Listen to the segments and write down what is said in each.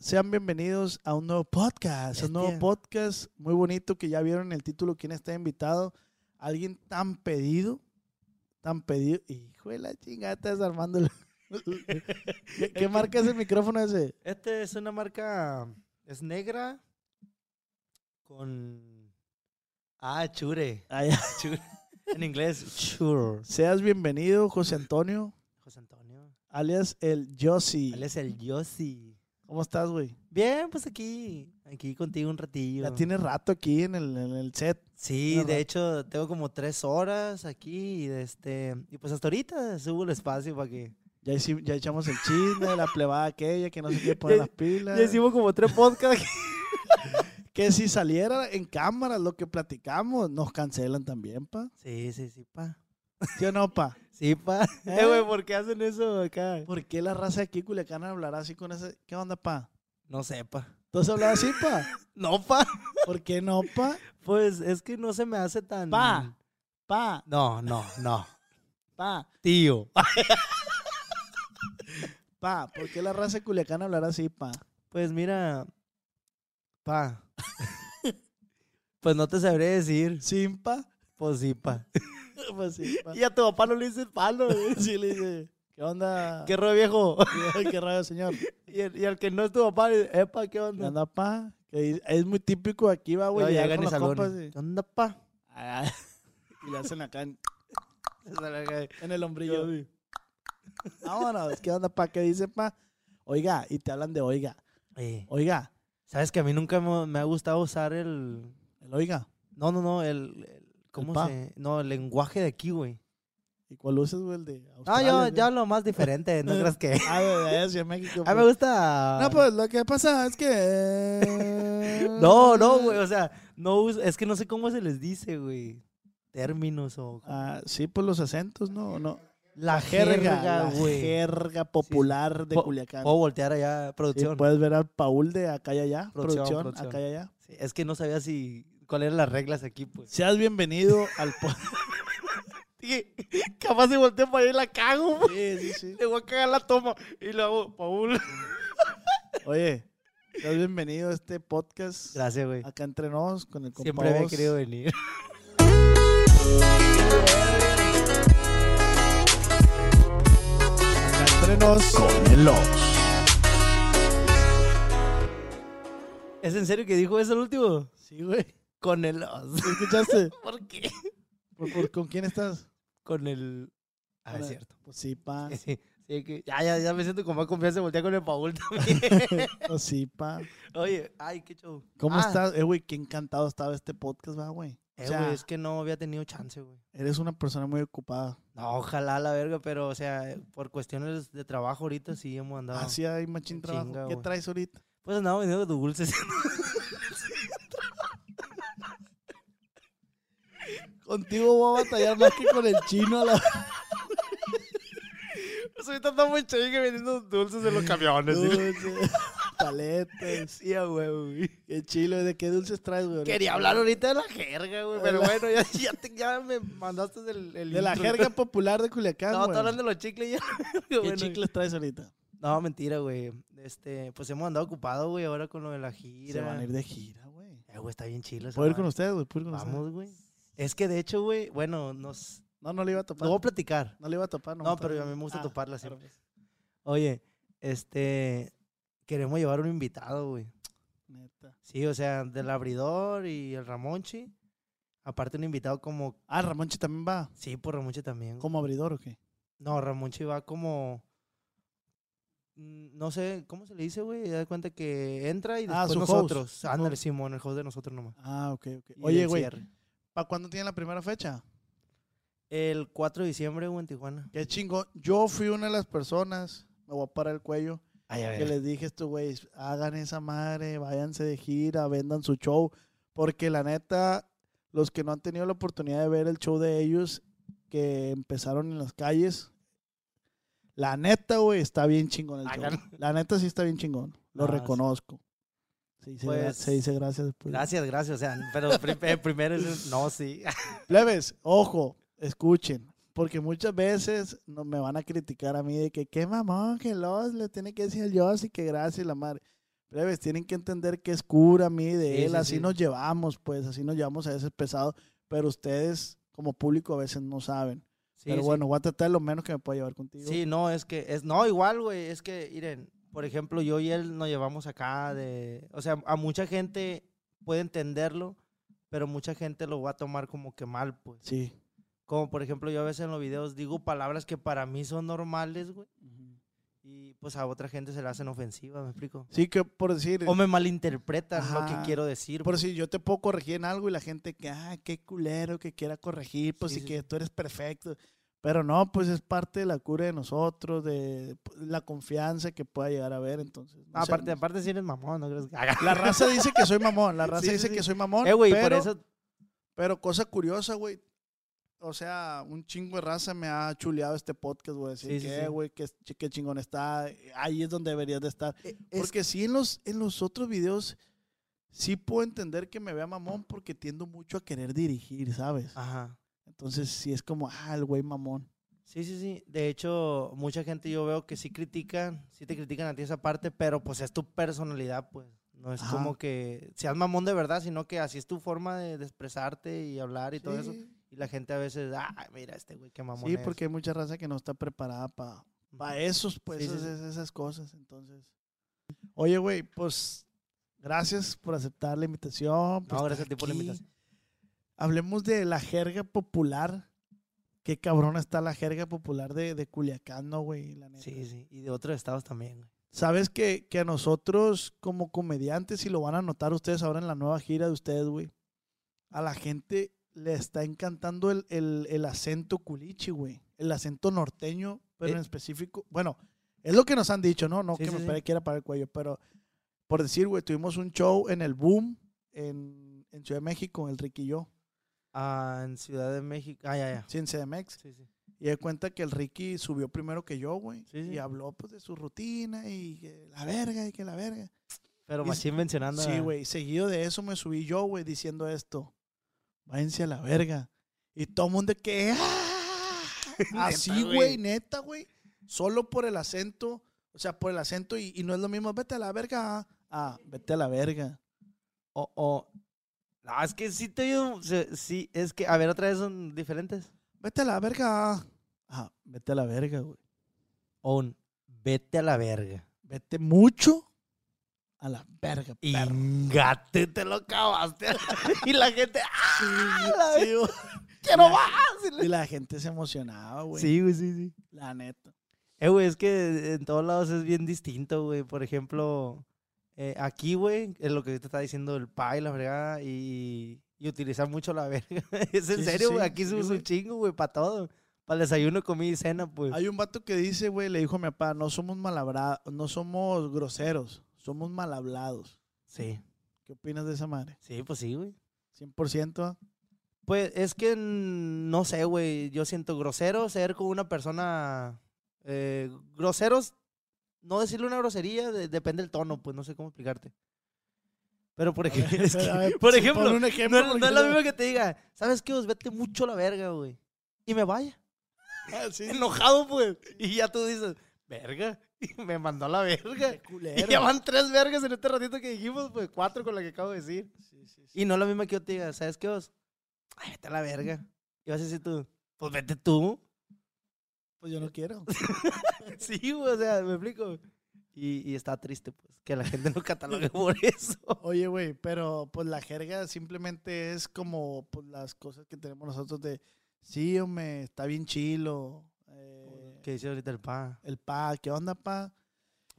Sean bienvenidos a un nuevo podcast, un nuevo podcast muy bonito que ya vieron en el título quién está invitado. Alguien tan pedido, tan pedido. Hijo de la chingada, estás armando. ¿Qué, marca es el micrófono ese? Este es una marca, es negra con... Ah, chure. Ah, ya. chure. En inglés, chure. Seas bienvenido, José Antonio, José Antonio. alias el Yossi. Es el Yossi. ¿Cómo estás, güey? Bien, pues aquí, aquí contigo un ratillo. Ya tienes rato aquí en el, en el set. Sí, de hecho, tengo como tres horas aquí y, este, y pues hasta ahorita subo el espacio para que... Ya, hici- ya echamos el chisme la plebada aquella que no se quiere poner Ya- las pilas. Ya hicimos como tres podcasts. Que si saliera en cámara lo que platicamos, nos cancelan también, pa. sí, sí, sí, pa. ¿Sí o no, pa? Sí, pa. Eh, güey, ¿por qué hacen eso acá? ¿Por qué la raza de aquí Culiacán hablará así con ese? ¿Qué onda, pa? No sé, pa. ¿Tú has hablado así, pa? No, pa. ¿Por qué no, pa? Pues es que no se me hace tan... Pa. Pa, No, no, no. pa, Tío. pa. ¿Por qué la raza de Culiacán hablará así, pa? Pues mira, pa. pues no te sabré decir. ¿Sin pa? Pues sí, pa. Pues sí, pa. Y a tu papá no le dices palo, güey. Sí, le dice, ¿qué onda? ¿Qué rollo viejo? ¿Qué rayo, señor? y, el- y al que no es tu papá, le dice, epa, ¿qué ¿Qué onda? onda, pa? Que es muy típico aquí, va, güey. Llegar llegan con y los compas y- ¿Qué onda, pa? Ah, y le hacen acá en, en el hombrillo. Vámonos, ¿qué onda, pa? ¿Qué dice, pa? Oiga, y te hablan de oiga. Eh, Oiga, ¿Sabes que a mí nunca me, me ha gustado usar el... el oiga. No, no, no, el... el- ¿Cómo pa. se...? No, el lenguaje de aquí, güey. ¿Y cuál usas, güey? El de Ah, Australia, yo, güey? ya lo más diferente, ¿no creas que...? Ah, de hacia México. A mí me pues. gusta... No, pues lo que pasa es que. No, no, güey, o sea, no us- es que no sé cómo se les dice, güey. Términos o... Ah, sí, pues los acentos, no, no. La Jerga, güey. jerga popular de Po- Culiacán. Puedo voltear allá, Sí, producción. puedes ver al Paul de acá y allá. Producción, Producción, producción. acá y allá. Sí, es que no sabía si... ¿Cuáles eran las reglas aquí, pues? Seas bienvenido al po- Dije, capaz si volteo para allá y la cago, güey. Sí, sí, sí. Le voy a cagar la toma. Y le hago, Paul. Oye, seas bienvenido a este podcast. Gracias, güey. Acá entre nos con el compa Siempre había querido venir. Acá entre nos con el Oz. ¿Es en serio que dijo eso el último? Sí, güey. Con el... os. ¿Sí ¿Escuchaste? ¿Por qué? ¿Por, por- con quién estás? Con el... Ah, es cierto. Pues sí, pa. Sí, sí, que ya, ya, ya me siento con más confianza de voltear con el Paul también. Pues sí, pa. Oye, ay, qué show. ¿Cómo Ah, estás? Eh, güey, qué encantado estaba este podcast, va, güey. Eh, O sea, güey, es que no había tenido chance, güey. eres una persona muy ocupada. No, ojalá la verga, pero, o sea, por cuestiones de trabajo ahorita sí hemos andado. Así hay machín trabajo. chinga, ¿Qué traes ahorita? Pues andamos vendiendo dulces. Contigo voy a batallar más que con el chino a la Pues ahorita estamos en chinga vendiendo dulces en los camiones. dulce, paletas. Sí, güey. Qué chilo. ¿De qué dulces traes, güey? Quería hablar ahorita de la jerga, güey. Pero bueno, ya, ya, te- ya me mandaste el, el De la intro. jerga popular de Culiacán, No, güey. estoy hablando de los chicles ya. ¿Qué Bueno, chicles traes ahorita? No, mentira, güey. Este, pues hemos andado ocupados, güey, ahora con lo de la Se gira. van a ir de gira, güey. Eh, güey, está bien chilo. ¿Puedo ir con ustedes, güey? ¿Puedo ir con ustedes? Vamos, güey. Es que de hecho, güey, bueno, nos. No, no le iba a topar. Lo voy a platicar. No le iba a topar, No, nomás pero a mí me gusta Ah, toparla siempre. pues. Oye, este. queremos llevar un invitado, güey. Neta. Sí, o sea, del abridor y el Ramonchi. Aparte un invitado como... Ah, Ramonchi también va. Sí, por Ramonchi también. güey. ¿Como abridor o qué? No, Ramonchi va como... mm, No sé, ¿cómo se le dice, güey? Ya de cuenta que entra y Ah, después host, nosotros. Ándale. Simón, el host de nosotros nomás. Ah, ok, ok. Y Oye, güey, cierre. ¿Para cuándo tienen la primera fecha? El 4 de diciembre, güey, en Tijuana. Qué chingo. Yo fui una de las personas, me voy a parar el cuello, Ay, a que les dije a estos güeyes, hagan esa madre, váyanse de gira, vendan su show. Porque la neta, los que no han tenido la oportunidad de ver el show de ellos, que empezaron en las calles, la neta, güey, está bien chingón el show. Hagan. La neta sí está bien chingón. Lo Ah, sí. Se dice, Pues, se dice gracias después. Gracias, gracias. O sea, pero prim- primero es... No, sí. Plebes, ojo, escuchen. Porque muchas veces no, me van a criticar a mí de que qué mamón, que los le tiene que decir yo así que gracias la madre. Plebes, tienen que entender que es cura a mí de Sí, él, sí, así sí. nos llevamos, pues, así nos llevamos a veces pesado, pero ustedes como público a veces no saben. Pero bueno, voy a tratar lo menos que me pueda llevar contigo. Sí, no, es que, es, no, igual, güey, es que, miren, por ejemplo, yo y él nos llevamos acá de, o sea, a mucha gente puede entenderlo, pero mucha gente lo va a tomar como que mal, pues. Sí. Como, por ejemplo, yo a veces en los videos digo palabras que para mí son normales, güey, y pues a otra gente se le hacen ofensivas, ¿me explico? Sí, que por decir, O me malinterpretan lo Ajá. que quiero decir. por pues. si yo te puedo corregir en algo y la gente que, ah, qué culero que quiera corregir, pues Sí, y sí, que tú eres perfecto. Pero no, pues es parte de la cura de nosotros, de pues, la confianza que pueda llegar a ver. Entonces, no sé, aparte, aparte si eres mamón, ¿no crees? que- la raza dice que soy mamón, la raza Sí, dice sí. que soy mamón. Eh, güey, pero, por eso, pero cosa curiosa, güey. O sea, un chingo de raza me ha chuleado este podcast, güey. Decir Sí, que, sí. güey, qué, qué chingón está. Ahí es donde deberías de estar. es Porque sí, en los, en los otros videos sí puedo entender que me vea mamón porque tiendo mucho a querer dirigir, ¿sabes? Ajá. Entonces sí es como, ah, el güey mamón. Sí, sí, sí. De hecho, mucha gente yo veo que sí critican, sí te critican a ti esa parte, pero pues es tu personalidad, pues. No es Ajá. como que seas mamón de verdad, sino que así es tu forma de, de expresarte y hablar y todo eso. Y la gente a veces, ah, mira este güey, qué mamón Sí, es". porque hay mucha raza que no está preparada para Ujú. esos, pues, Sí, sí, esas, esas cosas. Entonces, oye, güey, pues, gracias por aceptar la invitación. por No, gracias a ti por la invitación. Hablemos de la jerga popular. Qué cabrón está la jerga popular de, de Culiacán, ¿no, güey? La neta. Sí, sí. Y de otros estados también, güey. Sabes que, que a nosotros, como comediantes, y lo van a notar ustedes ahora en la nueva gira de ustedes, güey, a la gente le está encantando el, el- el acento culichi, güey. El acento norteño, pero Eh. en específico. Bueno, es lo que nos han dicho, ¿no? No Sí, que sí, me sí. quiera para el cuello, pero por decir, güey, tuvimos un show en el Boom, en, en Ciudad de México, el Ricky y yo, Ah, en Ciudad de México. Ah, ya, ya. sí, en CDMX. Sí, sí. Y de cuenta que el Ricky subió primero que yo, güey. Sí, sí. Y habló, pues, de su rutina y que la verga y que la verga. Pero machín mencionando. Sí, güey. Seguido de eso me subí yo, güey, diciendo esto. Váyanse a la verga. Y todo el mundo que... ¡ah! Así, güey, güey. neta, güey. Solo por el acento. O sea, por el acento. Y, y no es lo mismo, vete a la verga. Ah, vete a la verga. O, o- No, es que sí te digo, se- Sí, es que, a ver, otra vez son diferentes. Vete a la verga. Ah, vete a la verga, güey. O un vete a la verga. Vete mucho a la verga, perro. Ingate, te lo acabaste. y la gente, ¡ah! la Sí, verga, güey. ¡Quiero la-! Y la gente se emocionaba, güey. Sí, güey, sí, sí. La neta. Eh, güey, es que en todos lados es bien distinto, güey. Por ejemplo, eh, aquí, güey, es lo que te está diciendo el pay, la fregada, y, y utilizar mucho la verga. es en Sí, serio, güey. sí, Aquí se usa un chingo, güey, para todo. Para el desayuno, comida y cena, pues. Hay un vato que dice, güey, le dijo a mi papá, no somos malhabra- no somos groseros, somos mal hablados. Sí, ¿Qué opinas de esa madre? sí, pues sí, güey. 100%. Pues es que no sé, güey. Yo siento grosero ser con una persona. eh, groseros, no decirle una grosería, de- depende del tono, pues no sé cómo explicarte. Pero por ejemplo, es que- ver, por sí, ejemplo, un ejemplo, no, no es lo mismo que te diga, ¿sabes qué? Os vete mucho a la verga, güey. Y me vaya. Ah, sí, Enojado, pues. Y ya tú dices, verga. Y me mandó a la verga. Y ya van tres vergas en este ratito que dijimos, pues cuatro con la que acabo de decir. Sí, sí. Y no es lo mismo que yo te diga, ¿sabes qué vos? Ay, vete a la verga. Y vas a decir tú, pues vete tú. Pues yo no quiero. sí, güey, o sea, me explico. Y, y está triste, pues, que la gente no catalogue por eso. Oye, güey, pero pues la jerga simplemente es como pues, las cosas que tenemos nosotros de, sí, hombre, está bien chilo. eh, ¿Qué dice ahorita el pa? el pa, ¿qué onda, pa?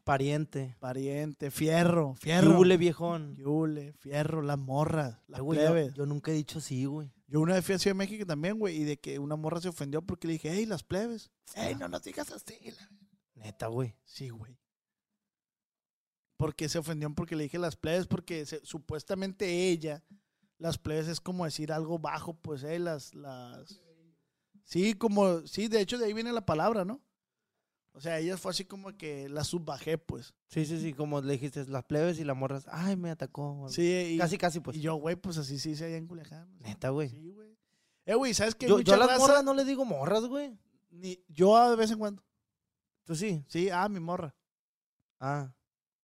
Pariente. Pariente, fierro, fierro. Yule, viejón. Yule, fierro, las morras, las Eh, güey, yo, yo nunca he dicho sí, güey. Yo una vez fui a Ciudad de México también, güey, y de que una morra se ofendió porque le dije, hey, las plebes. Hey, no nos digas así. Neta, güey. Sí, güey. ¿Por qué se ofendió? Porque le dije las plebes, porque se- supuestamente ella, las plebes es como decir algo bajo, pues, eh, las, las... Sí, como, sí, de hecho de ahí viene la palabra, ¿no? O sea, ella fue así como que la subbajé, pues. Sí, sí, sí, como le dijiste, las plebes y las morras, ay, me atacó. algo. Sí, y, Casi, casi, pues. y yo, güey, pues así sí se allá en Culiacán. Neta, güey. Sí, güey. Eh, güey, ¿sabes qué? yo, a las raza- morras no les digo morras, güey. ni- yo de vez en cuando. Tú sí. Sí, ah, mi morra. Ah.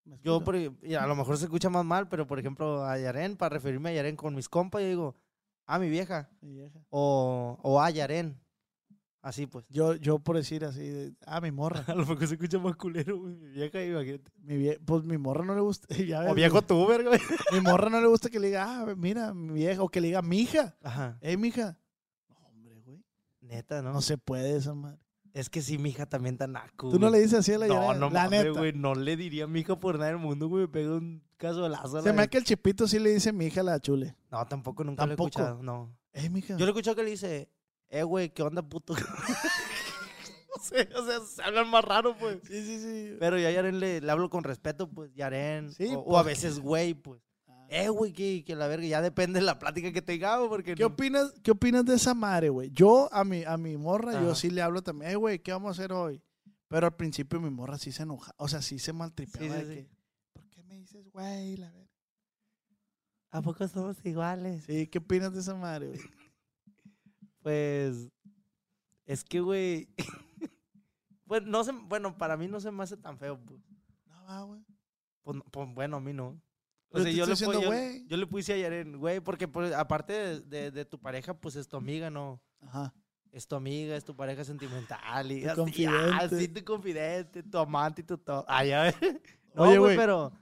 ¿Me Yo, por, y a lo mejor se escucha más mal, pero por ejemplo, a Yaren, para referirme a Yaren con mis compas, yo digo, ah, mi vieja. Mi vieja. O, o a Yaren. Así pues. Yo, yo por decir así, de, ah, mi morra. A lo mejor se escucha más culero, güey, mi vieja, imagínate. Mi vie- pues mi morra no le gusta. ya ves, O viejo tú, verga, güey. Mi morra no le gusta que le diga, ah, mira, mi vieja. O que le diga, mija. Ajá. Eh, mija. No, hombre, güey. Neta, ¿no? No se puede esa madre. Es que sí, mi hija también está naco. Tú no le dices así a la No, no La mames, neta. güey. No le diría a mi hija por nada del mundo, güey. Me pega un caso de lazo. Se me hace que el chipito sí le dice mi hija a la chule. No, tampoco, nunca lo he Tampoco. escuchado. No. Eh, mija. Yo le he escuchado que le dice, eh, güey, ¿qué onda, puto? no sé, o sea, se hablan más raro, pues. Sí, sí, sí. Pero yo a Yaren le, le hablo con respeto, pues, Yaren. Sí, o, o a veces, güey, pues. Ah. Eh, güey, que, que la verga, ya depende de la plática que tengamos, porque... ¿Qué no- opinas, ¿Qué opinas de esa madre, güey? Yo a mi, a mi morra, yo sí le hablo también, eh, güey, ¿qué vamos a hacer hoy? Pero al principio mi morra sí se enoja, o sea, sí se maltripeaba Sí, sí, de sí. que, ¿por qué me dices, güey? La ver-?" ¿A poco somos iguales? Sí, ¿qué opinas de esa madre, güey? Pues... Es que, güey... pues, no se, bueno, para mí no se me hace tan feo, pues. No va, güey. Pues, no- pues, bueno, a mí no. Yo, le pu- diciendo, yo- güey. yo le puse a Yaren, güey, porque pues, aparte de, de- de tu pareja, pues es tu amiga, ¿no? Ajá. Es tu amiga, es tu pareja sentimental. Y Tu así, confidente. ah, sí, tu confidente, tu amante y tu todo. Ah, ya. No, Oye, güey. pero,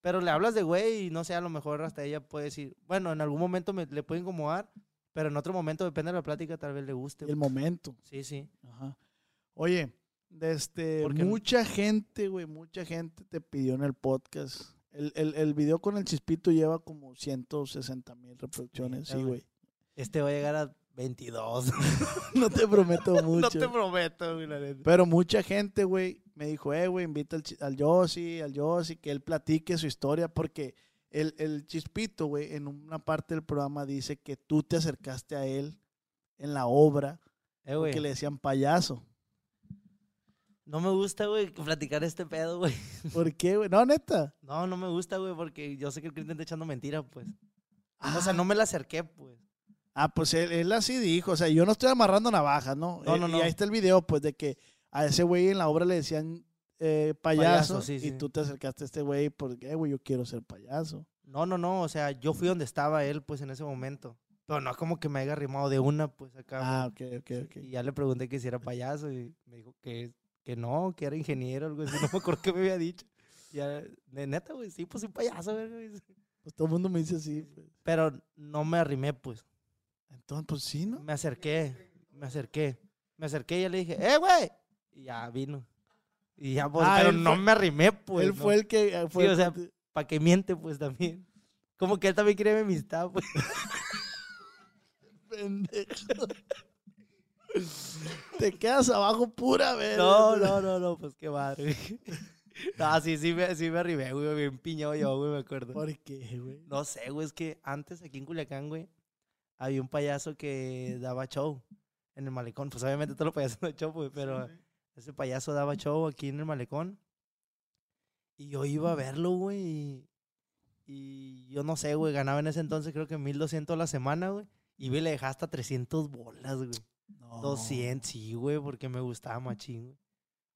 pero le hablas de güey y no sé, a lo mejor hasta ella puede decir, bueno, en algún momento me, le puede incomodar, pero en otro momento, depende de la plática, tal vez le guste. El momento. Sí, sí. Ajá. Oye, de este, mucha gente, güey, mucha gente te pidió en el podcast. El, el, el video con el chispito lleva como 160 mil reproducciones, sí, güey. Este va a llegar a 22. No te prometo mucho. no te prometo, güey, la neta. Pero mucha gente, güey, me dijo, eh, güey, invita al, al Yossi, al Yossi, que él platique su historia, porque el, el chispito, güey, en una parte del programa dice que tú te acercaste a él en la obra, Eh, porque le decían payaso. No me gusta, güey, platicar este pedo, güey. ¿Por qué, güey? No, neta. No, no me gusta, güey, porque yo sé que el cliente está echando mentira, pues. Ah, O sea, no me la acerqué, pues. Ah, pues él, él así dijo, o sea, yo no estoy amarrando navajas, ¿no? No, Eh, no, Y no. ahí está el video, pues, de que a ese güey en la obra le decían eh, payaso, Payaso, sí, y sí. tú te acercaste a este güey porque, güey, yo quiero ser payaso. No, no, no, o sea, yo fui donde estaba él, pues, en ese momento. Pero no es como que me haya arrimado de una, pues, acá. Ah, ok, ok, ok. Y ya le pregunté que si era payaso y me dijo que, que no, que era ingeniero, algo así. No me acuerdo qué me había dicho. Ya, de neta, güey, sí, pues soy payaso, güey. Pues todo el mundo me dice así, pues. Pero no me arrimé, pues. Entonces, pues sí, ¿no? Me acerqué, me acerqué. Me acerqué y ya le dije, ¡eh, güey! Y ya vino. Y ya, pues, Ah, pero no fue- me arrimé, pues. él fue el que eh, fue Sí, o sea, Para que miente, pues, también. Como que él también quiere mi amistad, pues. pendejo. te quedas abajo pura vez. No, no, no, no, pues qué madre. güey. No, sí, sí me, sí me arrimé, güey, bien piñado yo, güey, me acuerdo. ¿Por qué, güey? No sé, güey, es que antes aquí en Culiacán, güey, había un payaso que daba show en el malecón. Pues obviamente todos los payasos dan show, güey, pero ese payaso daba show aquí en el malecón. Y yo iba a verlo, güey, y, y yo no sé, güey, ganaba en ese entonces creo que 1200 a la semana, güey. Y le dejaba hasta 300 bolas, güey. No. 200, sí, güey, porque me gustaba machín, güey.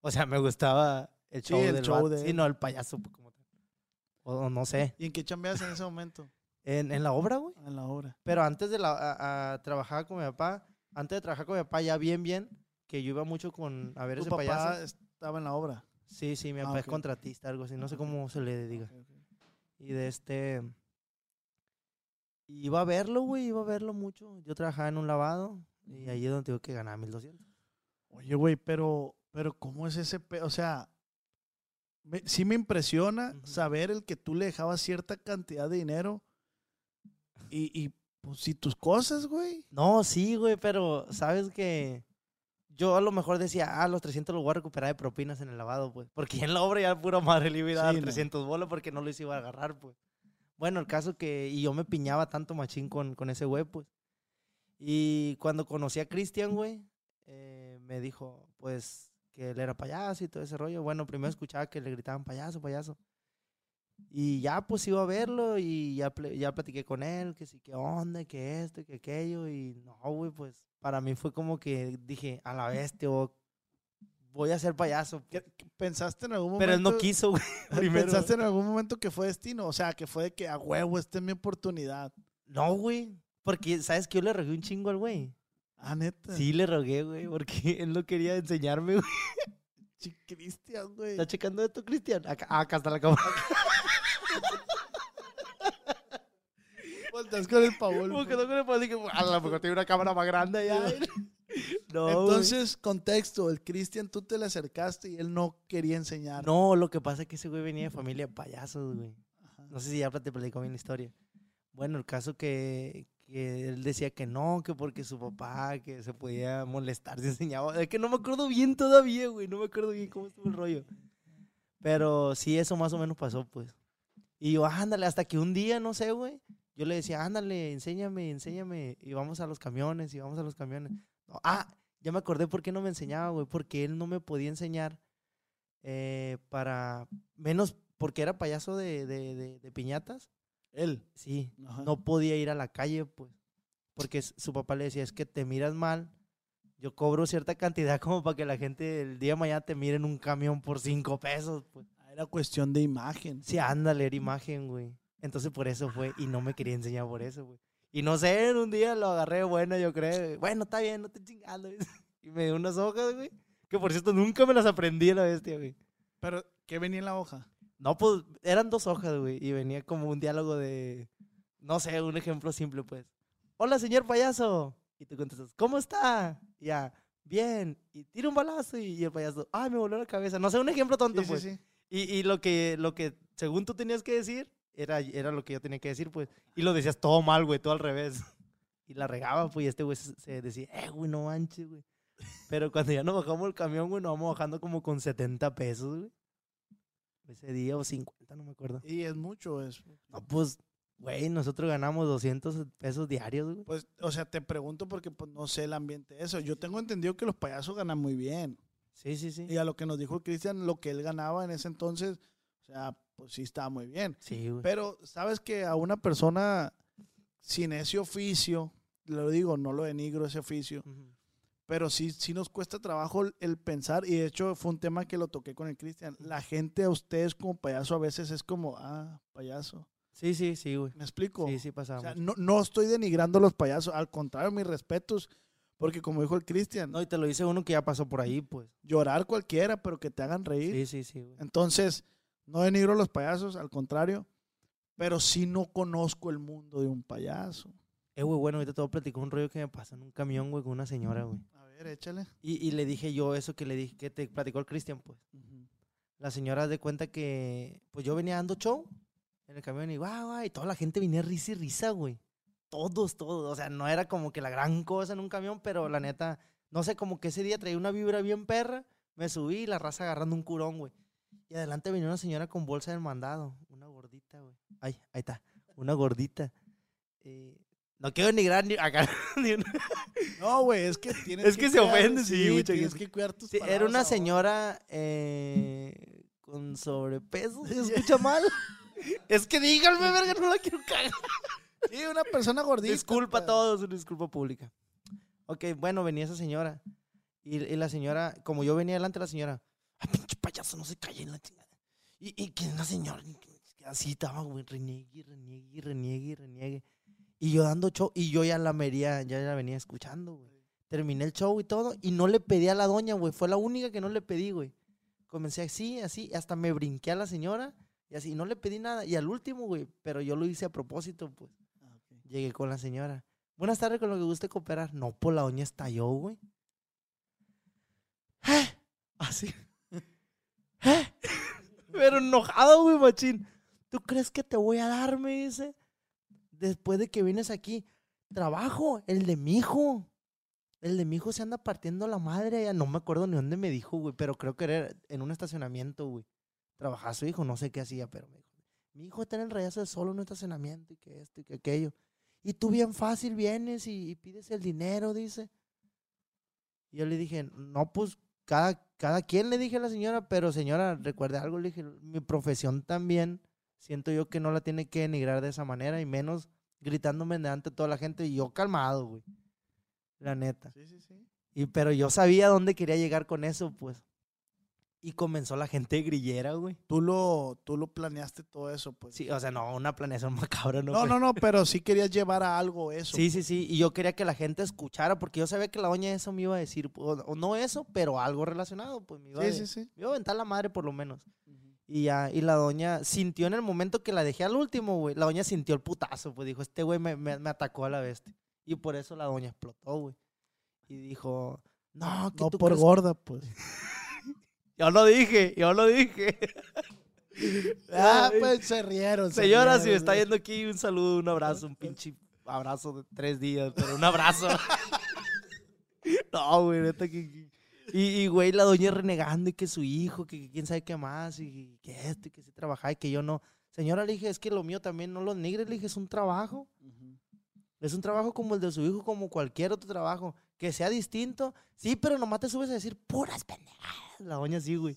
O sea, me gustaba el Sí, show el del show de Sí, no, el payaso, pues, como o no sé. ¿Y en qué chambeas en ese momento? En, en la obra, güey. En la obra. Pero antes de la, a, a trabajar con mi papá, antes de trabajar con mi papá ya bien, bien, que yo iba mucho con a ver Tu ese papá payaso. estaba en la obra. Sí, sí, mi Ah, papá es ok. contratista, algo así, no sé cómo se le diga. Ok, ok. Y de este. Iba a verlo, güey, iba a verlo mucho. Yo trabajaba en un lavado y ahí es donde tuve que ganar 1200. Oye, güey, pero, pero ¿cómo es ese pe- O sea, me- sí me impresiona Ujú. saber el que tú le dejabas cierta cantidad de dinero y, y pues si tus cosas, güey. No, sí, güey, pero sabes que yo a lo mejor decía, ah, los 300 los voy a recuperar de propinas en el lavado, pues. Porque en la obra ya pura madre le iba a dar Sí, no. 300 bolas porque no los iba a agarrar, pues. Bueno, el caso que, y yo me piñaba tanto machín con, con ese güey, pues. Y cuando conocí a Cristian, güey, eh, me dijo, pues, que él era payaso y todo ese rollo. Bueno, primero escuchaba que le gritaban payaso, payaso. Y ya, pues, iba a verlo y ya, ya platiqué con él, que sí, que onda, que esto, que aquello. Y no, güey, pues, para mí fue como que dije, a la bestia, o- voy a ser payaso. ¿Qué- qué- ¿Pensaste en algún momento? Pero él no quiso, güey. ¿Pensaste en algún momento que fue destino? O sea, que fue de que a huevo, esta es mi oportunidad. No, güey. Porque, ¿sabes que Yo le rogué un chingo al güey. Ah, neta. Sí, le rogué, güey, porque él no quería enseñarme, güey. Cristian, güey. ¿Estás checando esto, Cristian? Acá, acá está la cámara. Volteas con el pavón. Como que no con el poder, dije, a lo mejor tiene una cámara más grande ya. No, güey. Entonces, contexto, el Cristian, tú te le acercaste y él no quería enseñar. No, lo que pasa es que ese güey venía de familia de payasos, güey. Ajá. No sé si ya te platicó bien la historia. Bueno, el caso que, que él decía que no, que porque su papá, que se podía molestar si enseñaba. Es que no me acuerdo bien todavía, güey. No me acuerdo bien cómo estuvo el rollo. Pero sí, eso más o menos pasó, pues. Y yo, ándale, hasta que un día, no sé, güey. Yo le decía, ándale, enséñame, enséñame. Y vamos a los camiones, y vamos a los camiones. No, ah, ya me acordé por qué no me enseñaba, güey. Porque él no me podía enseñar eh, para. Menos porque era payaso de, de, de- de piñatas. Él. Sí, Ajá. no podía ir a la calle, pues. Porque su papá le decía, es que te miras mal. Yo cobro cierta cantidad como para que la gente el día de mañana te mire en un camión por cinco pesos, pues. Ah, Era cuestión de imagen. Sí, ándale, era imagen, güey. Entonces por eso fue, y no me quería enseñar por eso, güey. Y no sé, en un día lo agarré bueno, yo creo. Bueno, está bien, no te chingando. Y me dio unas hojas, güey. Que por cierto, nunca me las aprendí a la bestia, güey. Pero, ¿qué venía en la hoja? No, pues eran dos hojas, güey. Y venía como un diálogo de. No sé, un ejemplo simple, pues. Hola, señor payaso. Y tú contestas, ¿cómo está? Y Ya, bien. Y tira un balazo. Y, y el payaso, ay, me voló la cabeza. No sé, un ejemplo tonto, Sí, sí, pues. sí. Y, y lo, que, lo que, según tú tenías que decir, era, era lo que yo tenía que decir, pues. Y lo decías todo mal, güey, todo al revés. Y la regaba, pues, y este güey se, decía, eh, güey, no manches, güey. Pero cuando ya nos bajamos el camión, güey, nos vamos bajando como con 70 pesos, güey. Ese día, o 50, no me acuerdo. Y es mucho eso. No, pues, güey, nosotros ganamos 200 pesos diarios, güey. Pues, o sea, te pregunto porque pues, no sé el ambiente de eso. Yo tengo entendido que los payasos ganan muy bien. Sí, sí, sí. Y a lo que nos dijo Cristian, lo que él ganaba en ese entonces, o sea, pues sí estaba muy bien. Sí, güey. Pero, ¿sabes que a una persona sin ese oficio, lo digo, no lo denigro ese oficio, pero sí, sí nos cuesta trabajo el, pensar, y de hecho fue un tema que lo toqué con el Cristian. La gente a ustedes como payaso a veces es como, ah, payaso. Sí, sí, sí, güey. ¿Me explico? Sí, sí O pasaba. sea, mucho. no, no estoy denigrando a los payasos, al contrario, mis respetos, porque como dijo el Cristian, No, y te lo dice uno que ya pasó por ahí, pues. llorar cualquiera, pero que te hagan reír. Sí, sí, sí, güey. Entonces, no denigro a los payasos, al contrario, pero sí no conozco el mundo de un payaso. Eh, güey, bueno, ahorita te voy a platicar un rollo que me pasó en un camión, güey, con una señora, güey. A ver, échale. Y, y le dije yo eso que le dije, que te platicó el Cristian, pues. La señora de cuenta que, pues yo venía dando show en el camión y guau, guau, y toda la gente venía risa y risa, güey. Todos, todos. O sea, no era como que la gran cosa en un camión, pero la neta, no sé, como que ese día traía una vibra bien perra. Me subí y la raza agarrando un curón, güey. Y adelante venía una señora con bolsa del mandado. Una gordita, güey. Ay, ahí está. Una gordita. Eh, no quiero ni gran ni acá. ni una- No, güey, es que tienes Es que se cuidar- ofende, sí, mucha tienes gente. que cuidar tus Sí, era una señora eh, con sobrepeso. ¿Se escucha mal? es que díganme, verga, no la quiero cagar. Sí, una persona gordita. Disculpa a todos, una disculpa pública. Ok, bueno, venía esa señora. Y, y la señora, como yo venía delante de la señora, ay, pinche payaso, no se calle en la chingada. Y, y que la señora, así estaba, güey, reniegue, reniegue, reniegue, reniegue. Y yo dando show, y yo ya la vería, ya la venía escuchando, güey. Terminé el show y todo, y no le pedí a la doña, güey. Fue la única que no le pedí, güey. Comencé así, así, hasta me brinqué a la señora y así, no le pedí nada. Y al último, güey, pero yo lo hice a propósito, pues. Ah, ok. Llegué con la señora. Buenas tardes, con lo que guste cooperar. No, pues la doña estalló, güey. ¿Eh? Así. Pero enojado, güey, machín. ¿Tú crees que te voy a dar, me dice? Después de que vienes aquí. Trabajo, el de mi hijo. El de mi hijo se anda partiendo la madre. allá. No me acuerdo ni dónde me dijo, güey, pero creo que era en un estacionamiento, güey. Trabajaba su hijo, no sé qué hacía, pero me dijo, mi hijo está en el rayazo de solo en un estacionamiento y que esto y que aquello. Y tú bien fácil vienes y, y pides el dinero, dice. Y yo le dije, no, pues cada, cada quien le dije a la señora, pero señora, recuerde algo, le dije, mi profesión también, siento yo que no la tiene que denigrar de esa manera y menos gritándome delante de toda la gente y yo calmado, güey. La neta. Sí, sí, sí. Y, pero yo sabía dónde quería llegar con eso, pues. Y comenzó la gente grillera, güey. Tú lo, tú lo planeaste todo eso, pues. Sí, o sea, no, una planeación macabra, ¿no? No, no, no, pero sí querías llevar a algo eso. Sí, sí, sí. Y yo quería que la gente escuchara, porque yo sabía que la doña eso me iba a decir, o, no eso, pero algo relacionado, pues me iba, Sí, a, sí, sí. me iba a aventar la madre por lo menos. Y ya, y la doña sintió en el momento que la dejé al último, güey. La doña sintió el putazo, pues dijo, este güey me, me- me atacó a la bestia. Y por eso la doña explotó, güey. Y dijo, no, que No tú por crees- gorda, pues. Yo lo dije, yo lo dije. Ah, pues se rieron. se Señora, si me está yendo aquí, un saludo, un abrazo, un pinche abrazo de tres días, pero un abrazo. no, güey, neta que... Y, y, güey, la doña renegando y que su hijo, que, que quién sabe qué más, y que esto, y que sí trabajaba y que yo no. Señora, le dije, es que lo mío también no lo negres, le dije, es un trabajo. Es un trabajo como el de su hijo, como cualquier otro trabajo. Que sea distinto. Sí, pero nomás te subes a decir puras pendejadas. La doña sí, güey.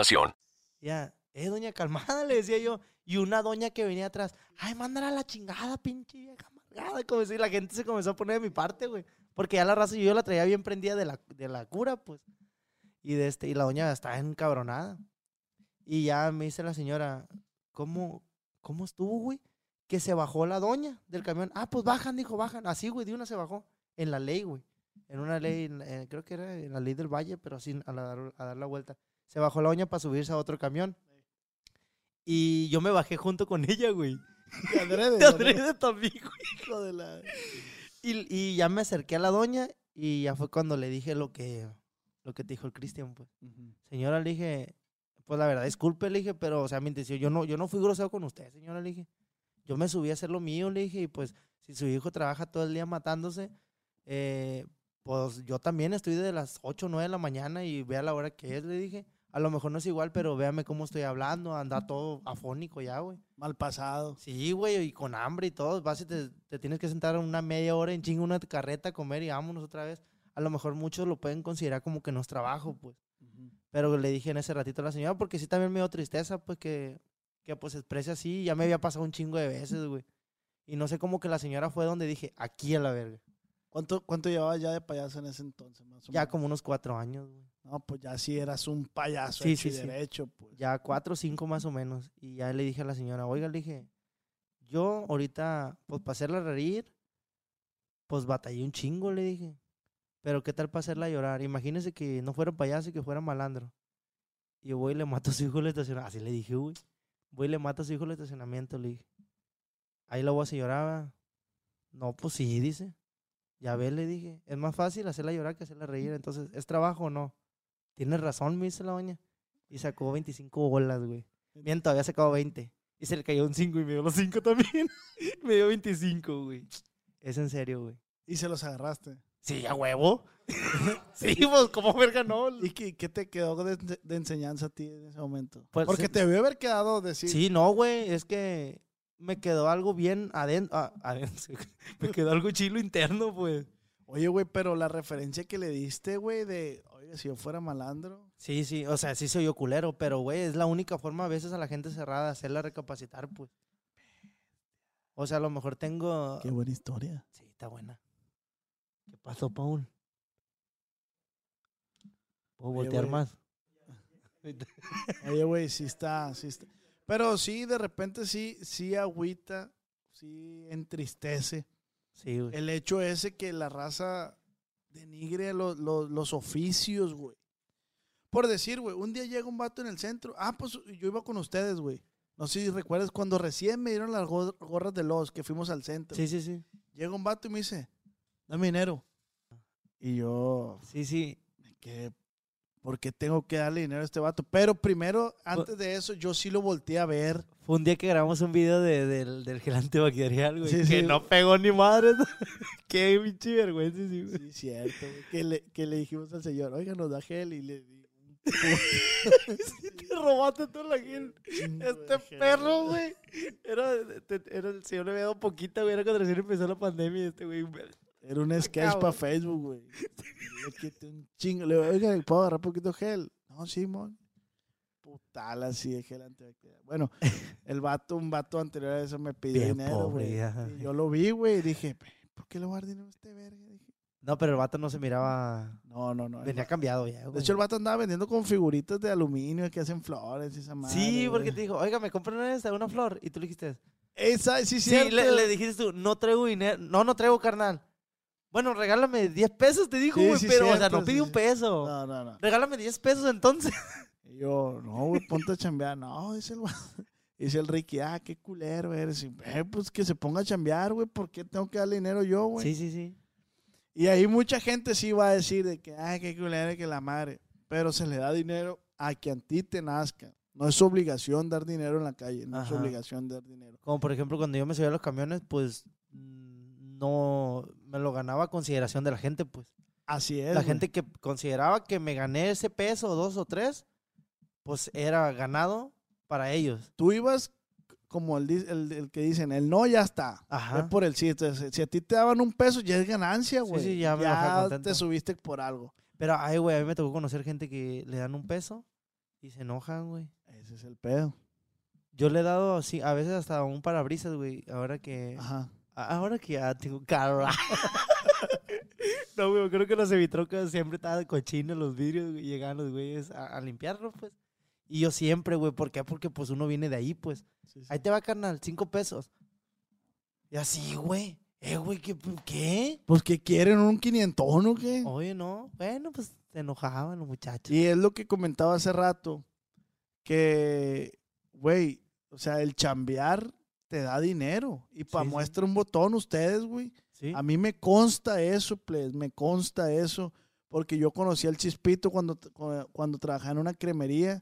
Ya, eh, doña calmada, le decía yo. Y una doña que venía atrás, ay, mándala a la chingada, pinche vieja amargada. Como si la gente se comenzó a poner de mi parte, güey. Porque ya la raza yo la traía bien prendida de la, de la cura, pues. Y, de este, y la doña estaba encabronada. Y ya me dice la señora, ¿cómo, cómo estuvo, güey? Que se bajó la doña del camión. Ah, pues bajan, dijo, bajan. Así, güey, de una se bajó. En la ley, güey. En una ley, eh, creo que era en la ley del valle, pero así a, la a dar la vuelta. Se bajó la doña para subirse a otro camión. Y yo me bajé junto con ella, güey. De adrede, De de adrede, adrede también, güey. hijo de la- Y, y ya me acerqué a la doña y ya fue cuando le dije lo que, lo que te dijo el Cristian, pues. Señora, le dije, pues la verdad, disculpe, le dije, pero, o sea, mi intención, yo no, yo no fui grosero con usted, señora, le dije. Yo me subí a hacer lo mío, le dije, y pues, si su hijo trabaja todo el día matándose, eh, pues yo también estoy de las 8 o 9 de la mañana y vea la hora que es, le dije. A lo mejor no es igual, pero véame cómo estoy hablando, anda todo afónico ya, güey. Mal pasado. Sí, güey, y con hambre y todo. Vas y te, te tienes que sentar una media hora en chingo una carreta a comer y vámonos otra vez. A lo mejor muchos lo pueden considerar como que no es trabajo, pues. Pero le dije en ese ratito a la señora, porque sí también me dio tristeza, pues que, que pues se exprese así. Ya me había pasado un chingo de veces, güey. Y no sé cómo que la señora fue donde dije, aquí a la verga. ¿Cuánto, ¿Cuánto llevabas ya de payaso en ese entonces? Más o Ya menos? como unos cuatro años, güey. No, pues ya sí eras un payaso Sí, hecho sí, y sí. derecho, pues. Ya cuatro o cinco más o menos. Y ya le dije a la señora, oiga, le dije, yo ahorita, pues para hacerla reír, pues batallé un chingo, le dije. Pero qué tal para hacerla llorar. Imagínese que no fuera payaso y que fuera malandro. Y yo voy y le mato a su hijo el estacionamiento. Así le dije, güey. Voy y le mato a su hijo el estacionamiento, le dije. Ahí la voy a llorar. No, pues sí, dice. Ya ve, le dije. Es más fácil hacerla llorar que hacerla reír. Entonces, ¿es trabajo o no? Tienes razón, me dice la doña. y sacó 25 bolas, güey. Bien, todavía sacado 20. Y se le cayó un 5 y me dio los 5 también. me dio 25, güey. Es en serio, güey. Y se los agarraste. Sí, a huevo. sí, pues, como verga no? ¿Y qué, qué te quedó de, de enseñanza a ti en ese momento? Pues, Porque sí. te debió haber quedado decir. Sí, no, güey. Es que me quedó algo bien adentro. ah, adentro. me quedó algo chilo interno, pues. Oye, güey, pero la referencia que le diste, güey, de, si yo fuera malandro. Sí, sí, o sea, sí soy yo culero, pero, güey, es la única forma a veces a la gente cerrada de hacerla recapacitar, pues. O sea, a lo mejor tengo... Qué buena historia. Sí, está buena. ¿Qué pasó, Paul? ¿Puedo Oye, voltear más? Oye, güey, sí está, sí está. Pero sí, de repente sí, sí agüita, sí entristece. Sí, güey. El hecho ese que la raza denigre los, los, los oficios, güey. Por decir, güey, un día llega un vato en el centro. Ah, pues yo iba con ustedes, güey. No sé si recuerdas cuando recién me dieron las go- gorras de los que fuimos al centro. Sí, sí, sí. Llega un vato y me dice, dame dinero. Y yo, Sí, sí. ¿qué? ¿por qué tengo que darle dinero a este vato? Pero primero, antes de eso, yo sí lo volteé a ver. Fue un día que grabamos un video de- del, del gel antibacterial, güey. Sí, que sí. no pegó ni madre. Qué pinche vergüenza, sí, güey. Sí, cierto, güey. Que le, que le dijimos al señor, oiga, nos da gel. Y le di un Te robaste toda la gel. Este perro, güey. Era, el señor le había dado poquita, güey. Era cuando recién empezó la pandemia este güey. Era un sketch para Facebook, güey. Le quité un chingo. Le digo, oiga, ¿le ¿puedo agarrar poquito gel? No, Simón. Putal así de gel antibacterial. Bueno, el vato, un vato anterior a eso me pidió Bien dinero, pobre, güey. yo lo vi, güey, y dije, ¿por qué le voy a dar dinero a este verga? Dije, No, pero el vato no se miraba. no, no, no. Venía cambiado ya, De hecho, el vato andaba vendiendo con figuritas de aluminio que hacen flores y esa madre. Sí, porque güey. te dijo, oiga, me compran esta, una flor. Y tú le dijiste, Esa, sí, sí, cierto. le, le dijiste tú, no traigo dinero. No, no traigo carnal. Bueno, regálame 10 pesos, te dijo, güey. sí, pero, o sea, no sí, un peso. No, no, no. Regálame 10 pesos entonces. Y yo, no, güey, ponte a chambear. No, dice el. Dice el Ricky, ah, qué culero eres. Y, "Eh, pues que se ponga a chambear, güey. ¿Por qué tengo que darle dinero yo, güey? Sí, sí, sí. Y ahí mucha gente sí va a decir de que, ay, qué culero que la madre. Pero se le da dinero a que a ti te nazca. No es obligación dar dinero en la calle. No es Ajá. obligación dar dinero. Como por ejemplo, cuando yo me subía a los camiones, pues mm, no me lo ganaba a consideración de la gente, pues. Así es. la güey. gente que consideraba que me gané ese peso, dos o tres, pues era ganado para ellos. Tú ibas como el, el, el que dicen, el no ya está. Ajá. Es por el sí. Entonces, si a ti te daban un peso, ya es ganancia, güey. sí, ya me contento. te subiste por algo. Pero, ay, güey, a mí me tocó conocer gente que le dan un peso y se enojan, güey. Ese es el pedo. Yo le he dado así, a veces hasta un parabrisas, güey, ahora que... Ajá. Ahora que ya tengo carro. no, güey, creo que los semitrocas siempre estaban cochinos los vidrios, güey, llegaban los güeyes a, a limpiarlos, pues. Y yo siempre, güey, ¿por qué? Porque pues uno viene de ahí, pues. Sí, sí. Ahí te va, carnal, cinco pesos. Y así, güey. Eh, güey, ¿qué? ¿qué? Pues que quieren un quinientón o qué. Oye, no. Bueno, pues se enojaban los muchachos. Y es lo que comentaba hace rato, que, güey, o sea, el chambear te da dinero. Y para Sí, sí. muestra un botón ustedes, güey. Sí. A mí me consta eso, please, me consta eso, porque yo conocí al Chispito cuando, cu- cuando trabajaba en una cremería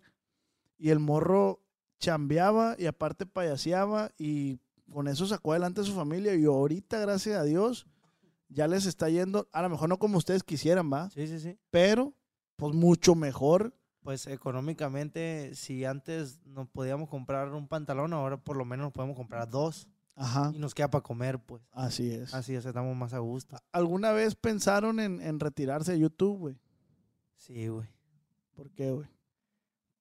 y el morro chambeaba y aparte payaseaba y con eso sacó adelante a su familia y ahorita, gracias a Dios, ya les está yendo, a lo mejor no como ustedes quisieran, va, Sí, sí, sí. pero pues mucho mejor. Pues económicamente, si antes nos podíamos comprar un pantalón, ahora por lo menos nos podemos comprar dos. Ajá, Y nos queda para comer, pues. así es. Así, sea, estamos más a gusto. ¿Alguna vez pensaron en, en retirarse de YouTube, güey? Sí, güey. ¿Por qué, güey?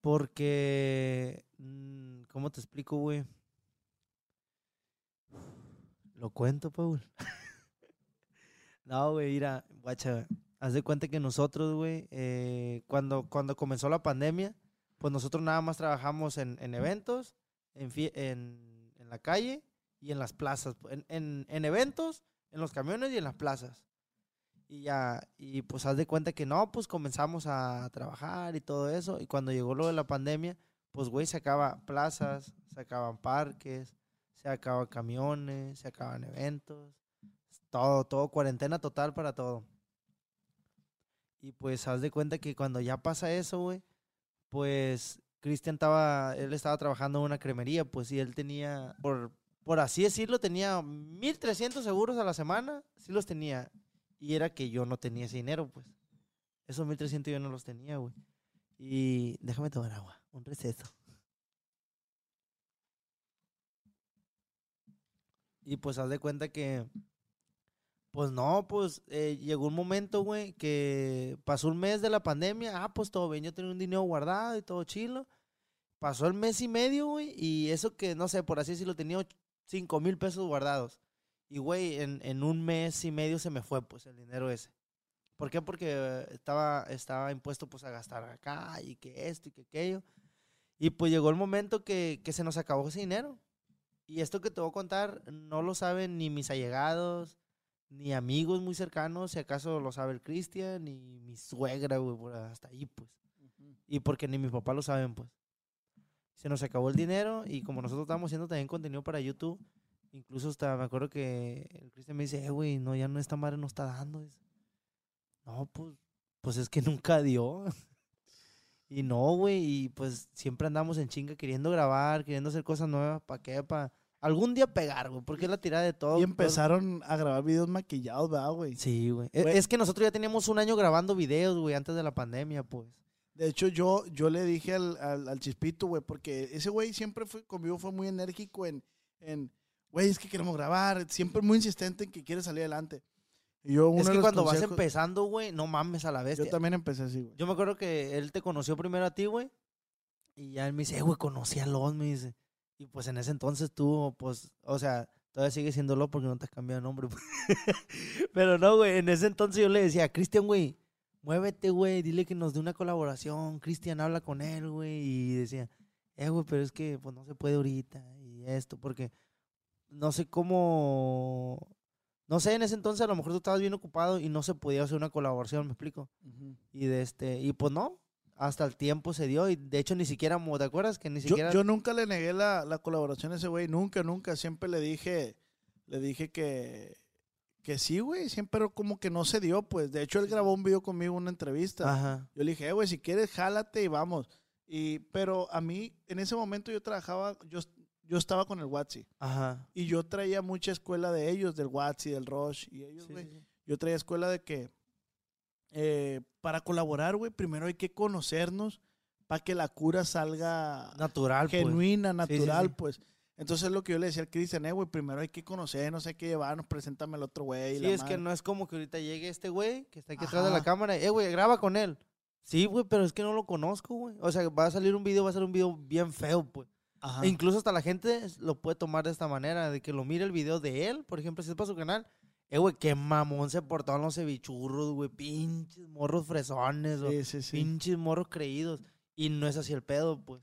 Porque, mm, ¿cómo te explico, güey? Lo cuento, Paul. no, güey, mira, guacha, haz de cuenta que nosotros, güey, eh, cuando, cuando comenzó la pandemia, pues nosotros nada más trabajamos en, en eventos, en, en, en la calle y en las plazas. En, en, en eventos, en los camiones y en las plazas. Y ya, y pues haz de cuenta que no, pues comenzamos a trabajar y todo eso. Y cuando llegó lo de la pandemia, pues güey, se acaba plazas, se acaban parques, se acaban camiones, se acaban eventos, todo, todo, cuarentena total para todo. Y pues haz de cuenta que cuando ya pasa eso, güey, pues Cristian estaba, él estaba trabajando en una cremería, pues, y él tenía, por, por así decirlo, tenía 1.300 seguros a la semana, sí los tenía. Y era que yo no tenía ese dinero, pues. Esos 1.300 yo no los tenía, güey. Y déjame tomar agua, un receso. Y pues haz de cuenta que, pues no, pues eh, llegó un momento, güey, que pasó un mes de la pandemia. Ah, pues todo bien, yo tenía un dinero guardado y todo chilo. Pasó el mes y medio, güey, y eso que, no sé, por así decirlo, tenía 5 mil pesos guardados. Y, güey, en, en un mes y medio se me fue, pues, el dinero ese. ¿Por qué? Porque estaba, estaba impuesto, pues, a gastar acá y que esto y que aquello. Y, pues, llegó el momento que, que se nos acabó ese dinero. Y esto que te voy a contar no lo saben ni mis allegados, ni amigos muy cercanos, si acaso lo sabe el Cristian, ni mi suegra, güey, hasta ahí, pues. Y porque ni mi papá lo saben, pues. Se nos acabó el dinero y como nosotros estábamos haciendo también contenido para YouTube, incluso hasta me acuerdo que el Cristian me dice, eh, güey, no, ya no, esta madre no está dando. Dice, no, pues, pues es que nunca dio. y no, güey, y pues siempre andamos en chinga queriendo grabar, queriendo hacer cosas nuevas, ¿para qué? Para algún día pegar, güey, porque es la tirada de todo. Y todo- empezaron a grabar videos maquillados, ¿verdad, güey? Sí, güey. E- Güey. Es que nosotros ya teníamos un año grabando videos, güey, antes de la pandemia, pues. De hecho, yo, yo le dije al, al, al Chispito, güey, porque ese güey siempre fue, conmigo fue muy enérgico en, en, güey, es que queremos grabar, siempre muy insistente en que quiere salir adelante. Y yo, uno es que cuando vas empezando, güey, no mames a la Yo bestia. también empecé así, güey. Yo me acuerdo que él te conoció primero a ti, güey. Y ya él me dice, eh, güey, conocí a Los, me dice. Y pues en ese entonces tú, pues, o sea, todavía sigue siendo Los porque no te has cambiado de nombre. pues. Pero no, güey, en ese entonces yo le decía, Cristian, güey, muévete, güey, dile que nos dé una colaboración. Cristian, habla con él, güey. Y decía, eh, güey, pero es que pues no se puede ahorita y esto, porque no sé cómo... No sé, en ese entonces a lo mejor tú estabas bien ocupado y no se podía hacer una colaboración, ¿me explico? Y de este, y pues no, hasta el tiempo se dio y de hecho ni siquiera, ¿te acuerdas? Que ni siquiera... yo nunca le negué la, la colaboración a ese güey, nunca, nunca. Siempre le dije, le dije que, que sí, güey, siempre como que no se dio, pues. De hecho, él grabó un video conmigo, una entrevista. Ajá, Yo le dije, "Eh, güey, si quieres, jálate y vamos. Y, pero a mí, en ese momento yo trabajaba, yo, yo estaba con el Watsi. ajá. Y yo traía mucha escuela de ellos, del Watsi, del Rush. Y ellos, Sí, güey, sí, sí. yo traía escuela de que eh, para colaborar, güey, primero hay que conocernos para que la cura salga Natural, pues. genuina, Sí, sí, natural, sí. pues. Entonces es lo que yo le decía al Cristian, eh, güey, primero hay que conocernos, hay que llevarnos, preséntame al otro güey. Sí, la es que no es como que ahorita llegue este güey que está aquí atrás de la cámara. Eh, güey, graba con él. Sí, güey, pero es que no lo conozco, güey. O sea, va a salir un video, va a ser un video bien feo, pues. Ajá. E incluso hasta la gente lo puede tomar de esta manera, de que lo mire el video de él, por ejemplo, si es para su canal. Eh, güey, qué mamón se portaron los cevichurros, güey. Pinches morros fresones, o Sí, sí, sí. pinches morros creídos. Y no es así el pedo, pues.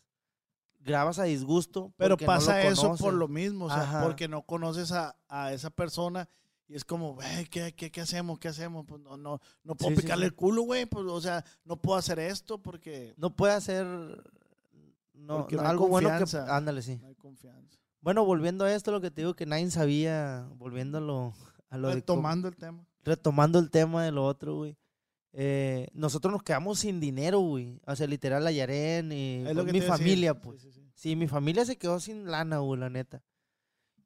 Grabas a disgusto. Pero porque no lo pasa eso por lo mismo, o sea, Ajá. porque no conoces a, a esa persona y es como, güey, ¿qué, qué, qué hacemos? ¿Qué hacemos? Pues no, no, no puedo picarle el culo, güey, pues, o sea, no puedo hacer esto porque No puede hacer. No, no, algo bueno que. confianza. Ándale, sí. no hay confianza. Bueno, volviendo a esto, lo que te digo que nadie sabía, volviéndolo a lo de cómo- Retomando el tema. retomando el tema de lo otro, güey. Eh, nosotros nos quedamos sin dinero, güey. O sea, literal, la Yaren y pues, mi familia, pues. sí, sí. Sí, mi familia se quedó sin lana, güey, la neta.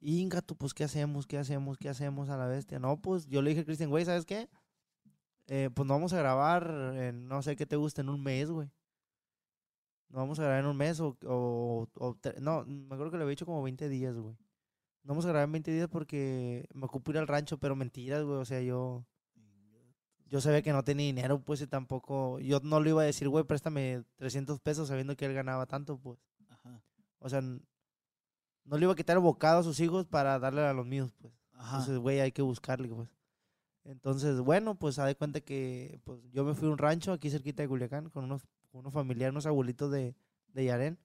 Inga, tú, pues, ¿qué hacemos? ¿Qué hacemos? ¿Qué hacemos a la bestia? No, pues, yo le dije a Cristian, güey, ¿sabes qué? Eh, pues no vamos a grabar, en, no sé qué te gusta, en un mes, güey. No vamos a grabar en un mes o... o, no, me acuerdo que le había dicho como 20 días, güey. No vamos a grabar en 20 días porque me ocupo ir al rancho, pero mentiras, güey. O sea, yo... Yo sabía que no tenía dinero, pues, y tampoco... Yo no le iba a decir, güey, préstame 300 pesos sabiendo que él ganaba tanto, pues. Ajá. O sea, no le iba a quitar el bocado a sus hijos para darle a los míos, pues. Ajá. Entonces, güey, hay que buscarle, pues. Entonces, bueno, pues, se da cuenta que pues, yo me fui a un rancho aquí cerquita de Culiacán con unos, con unos familiares, unos abuelitos de, de Yarén.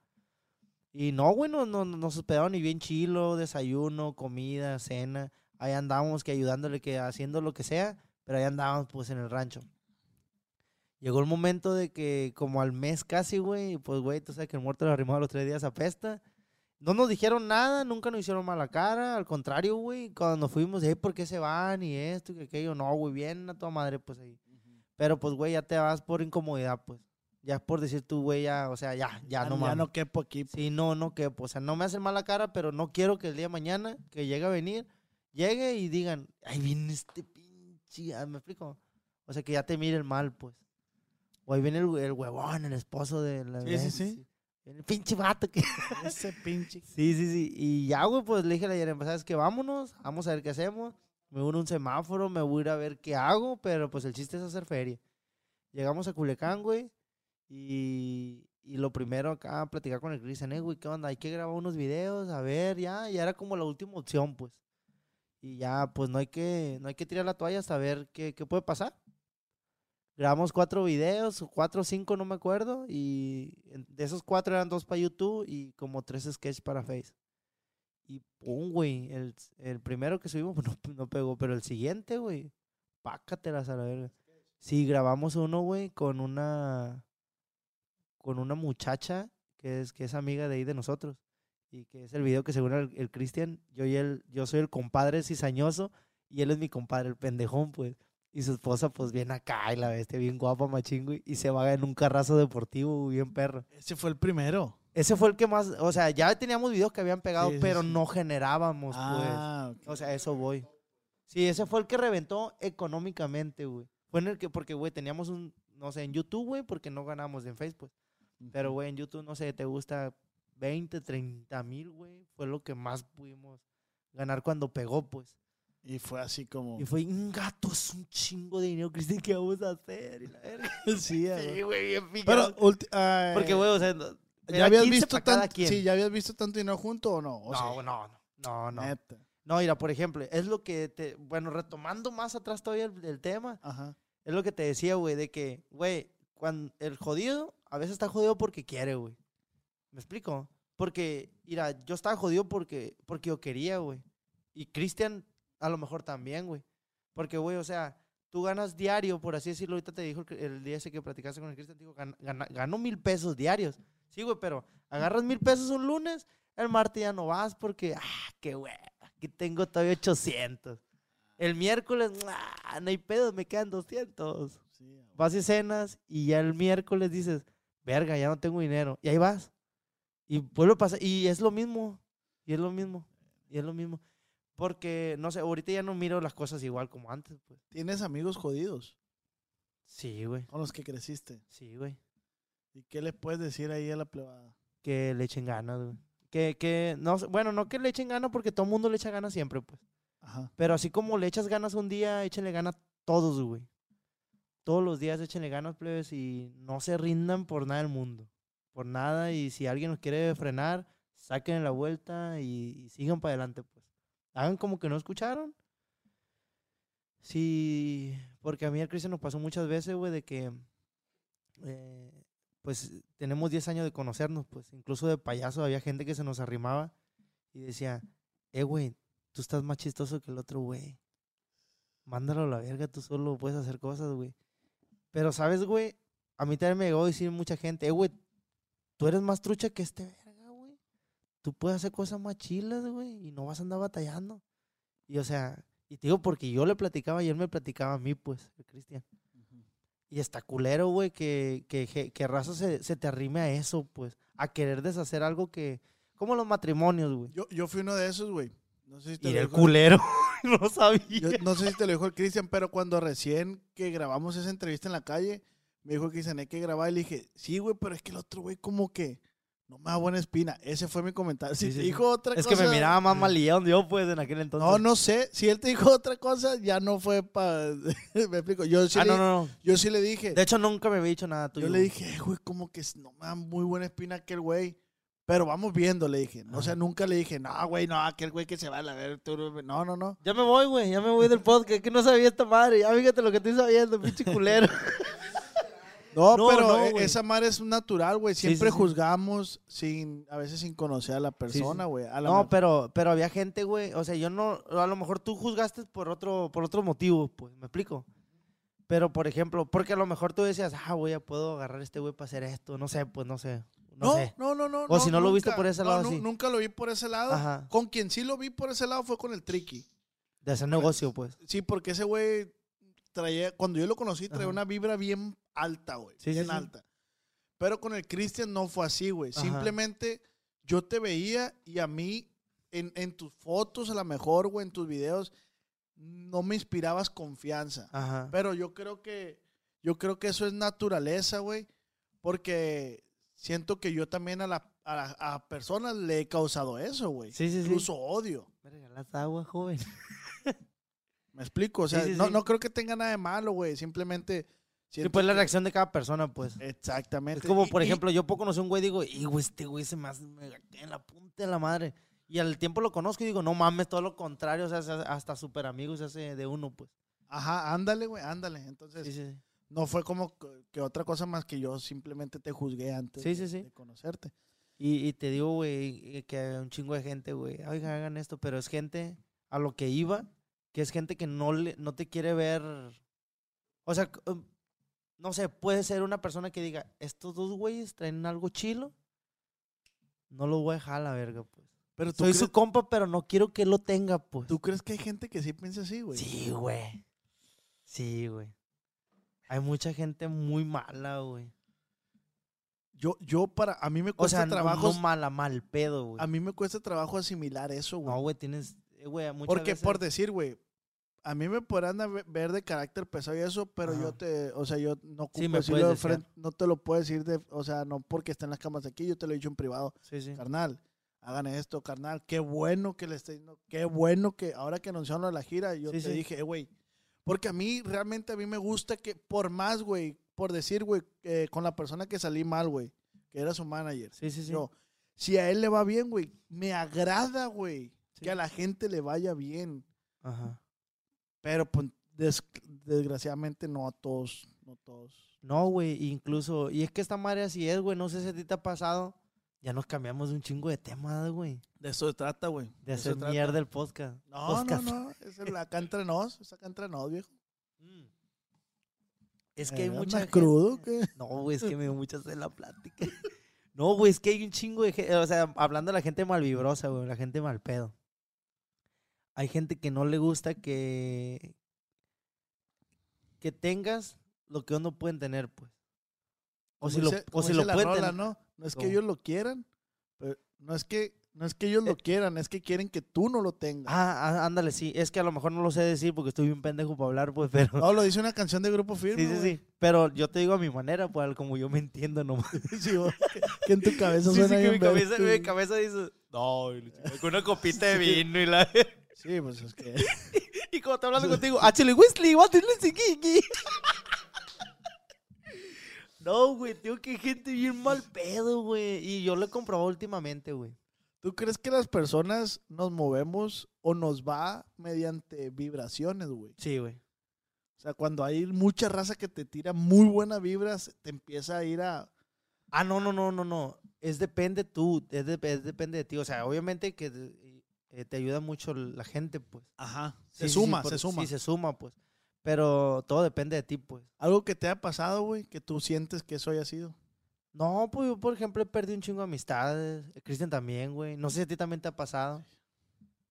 Y no, güey, no, no- no- nos hospedaron ni bien chilo, desayuno, comida, cena. Ahí andábamos que ayudándole, que haciendo lo que sea, pero ahí andábamos pues en el rancho. Llegó el momento de que como al mes casi, güey, pues güey, tú sabes que el muerto le arrimado a los tres días apesta. No nos dijeron nada, nunca nos hicieron mala cara, al contrario, güey, cuando nos fuimos, hey, ¿por qué se van? Y esto y aquello, no, güey, bien a toda madre, pues ahí. Pero pues, güey, ya te vas por incomodidad, pues. Ya por decir tú, güey, ya, o sea, ya, ya, no ya mames. no quepo aquí. Sí, no, no que, o sea, no me hacen mala cara, pero no quiero que el día de mañana que llegue a venir, llegue y digan, ay, viene este pinche, ¿me explico? O sea, que ya te miren mal, pues. O ahí viene el, el huevón, el esposo de la... Sí, sí, sí. El pinche vato que... Ese pinche. Sí, sí, sí. Y ya, güey, pues le dije a la Yerem, ¿sabes qué? Vámonos, vamos a ver qué hacemos. Me voy a un semáforo, me voy a ir a ver qué hago, pero pues el chiste es hacer feria. Llegamos a Culiacán, güey, y, y lo primero acá, platicar con el Cristian, eh, güey, ¿qué onda? Hay que grabar unos videos, a ver, ya, ya era como la última opción, pues. Y ya, pues no hay que, no hay que tirar la toalla hasta ver qué, qué puede pasar. Grabamos cuatro videos, cuatro o cinco, no me acuerdo, y en- de esos cuatro eran dos para YouTube y como tres sketches para Face. Y pum, güey, el, el primero que subimos pues, no, no pegó, pero el siguiente, güey, pácatelas a la verga. Sí, grabamos uno, güey, con una con una muchacha que es que es amiga de ahí de nosotros y que es el video que según el, el Cristian, yo y él, yo soy el compadre cizañoso y él es mi compadre, el pendejón, pues. Y su esposa, pues, bien acá, y la bestia, bien guapa, machín, güey. Y se va en un carrazo deportivo, bien perro. Ese fue el primero. Ese fue el que más, o sea, ya teníamos videos que habían pegado, Sí, pero sí. no generábamos, Ah, ok. pues. O sea, eso voy. Sí, ese fue el que reventó económicamente, güey. Fue en el que, porque, güey, teníamos un, no sé, en YouTube, güey, porque no ganamos en Facebook. Pero, güey, en YouTube, no sé, te gusta 20, 30 mil, güey. Fue lo que más pudimos ganar cuando pegó, pues. Y fue así como. Y fue, un gato, es un chingo de dinero, Cristian, ¿qué vamos a hacer? Y la verga. sí, Sí, güey, bien Pero, Porque, güey, o sea, no- ¿ya habías 15 visto tanto? quien. Sí, ¿ya habías visto tanto dinero junto o no? O no, sea, no, no, no. neta. No, mira, por ejemplo, es lo que te. Bueno, retomando más atrás todavía el, el tema, Ajá. es lo que te decía, güey, de que, güey, cuando el jodido a veces está jodido porque quiere, güey. ¿Me explico? Porque, mira, yo estaba jodido porque, porque yo quería, güey. Y Cristian, a lo mejor también, güey. Porque, güey, o sea, tú ganas diario, por así decirlo. Ahorita te dijo el, día ese que platicaste con el Cristian, dijo, "Gan- gana- gano mil pesos diarios. Sí, güey, pero agarras mil pesos un lunes, el martes ya no vas porque, ah, qué güey, aquí tengo todavía 800. El miércoles, ah, no hay pedo, me quedan 200 Sí, a- vas y cenas y ya el miércoles dices, verga, ya no tengo dinero. Y ahí vas. Y vuelve a pasar. Y es lo mismo. Y es lo mismo. Y es lo mismo. Porque, no sé, ahorita ya no miro las cosas igual como antes, pues. ¿Tienes amigos jodidos Sí, güey. con los que creciste? Sí, güey. ¿Y qué le puedes decir ahí a la plebada? Que le echen ganas, güey. Que, que, no bueno, no que le echen ganas porque todo el mundo le echa ganas siempre, pues. Ajá. Pero así como le echas ganas un día, échenle ganas todos, güey. Todos los días échenle ganas, plebes, y no se rindan por nada del mundo. Por nada, y si alguien nos quiere frenar, saquen la vuelta y, sigan para adelante, pues. Hagan como que no escucharon. Sí, porque a mí el Cristian nos pasó muchas veces, güey, de que, eh, pues, tenemos 10 años de conocernos, pues, incluso de payaso había gente que se nos arrimaba y decía, eh, güey, tú estás más chistoso que el otro, güey. Mándalo a la verga, tú solo puedes hacer cosas, güey. Pero, ¿sabes, güey? A mí también me llegó a decir mucha gente, eh, güey, tú eres más trucha que este verga, güey. Tú puedes hacer cosas más chilas, güey, y no vas a andar batallando. Y, o sea, y te digo porque yo le platicaba y él me platicaba a mí, pues, Cristian. Y está culero, güey, que, que, que, que raza se, se te arrime a eso, pues, a querer deshacer algo que, como los matrimonios, güey. Yo, yo fui uno de esos, güey. No sé si te Y el culero, no sabía. Yo no sé si te lo dijo el Cristian, pero cuando recién que grabamos esa entrevista en la calle, me dijo que hay que grabar y le dije, sí, güey, pero es que el otro güey como que no me da buena espina. Ese fue mi comentario. Si Sí, te sí, dijo otra Es cosa... que me miraba más malillón yo, pues, en aquel entonces. No, no sé. Si él te dijo otra cosa, ya no fue para... me explico. Yo sí, Ah, le, no, no, no. Yo sí le dije. De hecho, nunca me había dicho nada tuyo. yo le dije, "Eh, güey, como que no me da muy buena espina aquel güey. Pero vamos viendo, le dije. O sea, nunca le dije, no, güey, no, aquel güey que se va a la ver. tú no- No, no, no. Ya me voy, güey, ya me voy del podcast. Que no sabía esta madre. Ya fíjate lo que estoy sabiendo, pinche culero. No, No, pero no, e- esa madre es natural, güey. Siempre sí, sí. juzgamos sin, a veces sin conocer a la persona, güey. No, pero, pero había gente, güey. O sea, yo no. A lo mejor tú juzgaste por otro, por otro motivo, pues, ¿me explico? Pero, por ejemplo, porque a lo mejor tú decías, ah, güey, ya puedo agarrar a este güey para hacer esto. No sé, pues no sé. No, no, sé. no, no, no. O si no lo viste nunca. por ese No, lado, sí. Nunca lo vi por ese lado. Ajá. Con quien sí lo vi por ese lado fue con el Tricky. De hacer negocio, pues. Sí, porque ese güey traía, cuando yo lo conocí, traía Ajá. una vibra bien alta, güey. Sí, bien sí. alta. Pero con el Cristian no fue así, güey. Simplemente yo te veía y a mí, en, en tus fotos a lo mejor, güey, en tus videos, no me inspirabas confianza. Ajá. Pero yo creo que, yo creo que eso es naturaleza, güey. Porque siento que yo también a, la, a, a personas le he causado eso, güey. Sí, sí, sí. Incluso odio. Me regalas agua, joven. Me explico. O sea, Sí, sí, no, no creo que tenga nada de malo, güey. Simplemente. Sí, pues la reacción de cada persona, pues. Exactamente. Es como, Y- por y- ejemplo, yo puedo conocer un güey y digo, y güey, este güey se me hace en la punta de la madre. Y al tiempo lo conozco y digo, no mames, todo lo contrario, o sea, hasta súper amigos se hace de uno, pues. Ajá, ándale, güey, ándale. Entonces, Sí, sí, sí. No fue como que- que otra cosa más que yo simplemente te juzgué antes Sí, de, sí, de conocerte. Y, y te digo, güey, que hay un chingo de gente, güey, oigan, hagan esto, pero es gente a lo que iba, que es gente que no, le, no te quiere ver. O sea, um, no sé, puede ser una persona que diga, estos dos güeyes traen algo chilo, no lo voy a dejar a la verga, pues. Pero Soy crees, su compa, pero no quiero que lo tenga, pues. ¿tú crees que hay gente que sí piensa así, güey? Sí, güey. Sí, güey. Hay mucha gente muy mala, güey. Yo, yo para, a mí me O cuesta sea, no, trabajo, no mala, mal pedo, güey. a mí me cuesta trabajo asimilar eso, güey. No, güey, tienes, eh, güey, muchas Porque veces- por decir, güey, a mí me podrán ve- ver de carácter pesado y eso, pero yo te, o sea, yo no Sí, me decirlo de decir. frente, no te lo puedo decir de, o sea, no porque estén las camas aquí, yo te lo he dicho en privado, Sí, sí. carnal, hagan esto, carnal, qué bueno que le esté qué bueno que ahora que anunciaron la gira, yo Sí, te sí. dije, eh, güey, porque a mí, realmente a mí me gusta que, por más, güey, por decir, güey, eh, con la persona que salí mal, güey, que era su manager, Sí, sí, sí. yo, si a él le va bien, güey, me agrada, güey, Sí. que a la gente le vaya bien. Ajá. Pero pues des- desgraciadamente no a todos, no todos. No, güey, incluso, y es que esta madre así es, güey, no sé si a ti te ha pasado, ya nos cambiamos de un chingo de temas, güey, De eso se trata, güey. de se hacer mierda el podcast. No, podcast. no, no, es el acá entre nos, es acá entre nos, viejo. Mm. Es que hay Eh, mucha ¿andas gente- crudo qué? No, güey, es que me dio mucha sed la plática. No, güey, es que hay un chingo de gente, o sea, hablando de la gente malvibrosa, güey, la gente mal pedo. Hay gente que no le gusta que que tengas lo que uno pueden tener, pues. O si lo, o si lo pueden rola, tener. ¿no? No es que ellos lo quieran, pero no es que, no es que ellos lo quieran, es que quieren que tú no lo tengas. Ah, ándale, sí. Es que a lo mejor no lo sé decir porque estoy bien pendejo para hablar, pues, pero. No, lo dice una canción de Grupo Firme, sí, sí, sí. Pero yo te digo a mi manera, pues, como yo me entiendo nomás. Sí, que, que en tu cabeza Sí, sí, suena que mi cabeza, mi cabeza dice. No, con una copita de vino y la. Sí, pues es que... Y como estoy hablando contigo, ¡Achele Wesley! ¡What is Kiki! No, güey, tengo que gente bien mal pedo, güey. Y yo lo he comprobado últimamente, güey. ¿Tú crees que las personas nos movemos o nos va mediante vibraciones, güey? Sí, güey. O sea, cuando hay mucha raza que te tira muy buenas vibras, te empieza a ir a... Ah, no, no, no, no, no. Es depende tú, es, de- es depende de ti. O sea, obviamente que eh, te ayuda mucho la gente, pues. Ajá. Se sí, sí, suma, por- se suma. Sí, se suma, pues. Pero todo depende de ti, pues. Algo que te ha pasado, güey, que tú sientes que eso haya sido. No, pues yo, por ejemplo, he perdido un chingo de amistades. Cristian también, güey. No sé si a ti también te ha pasado.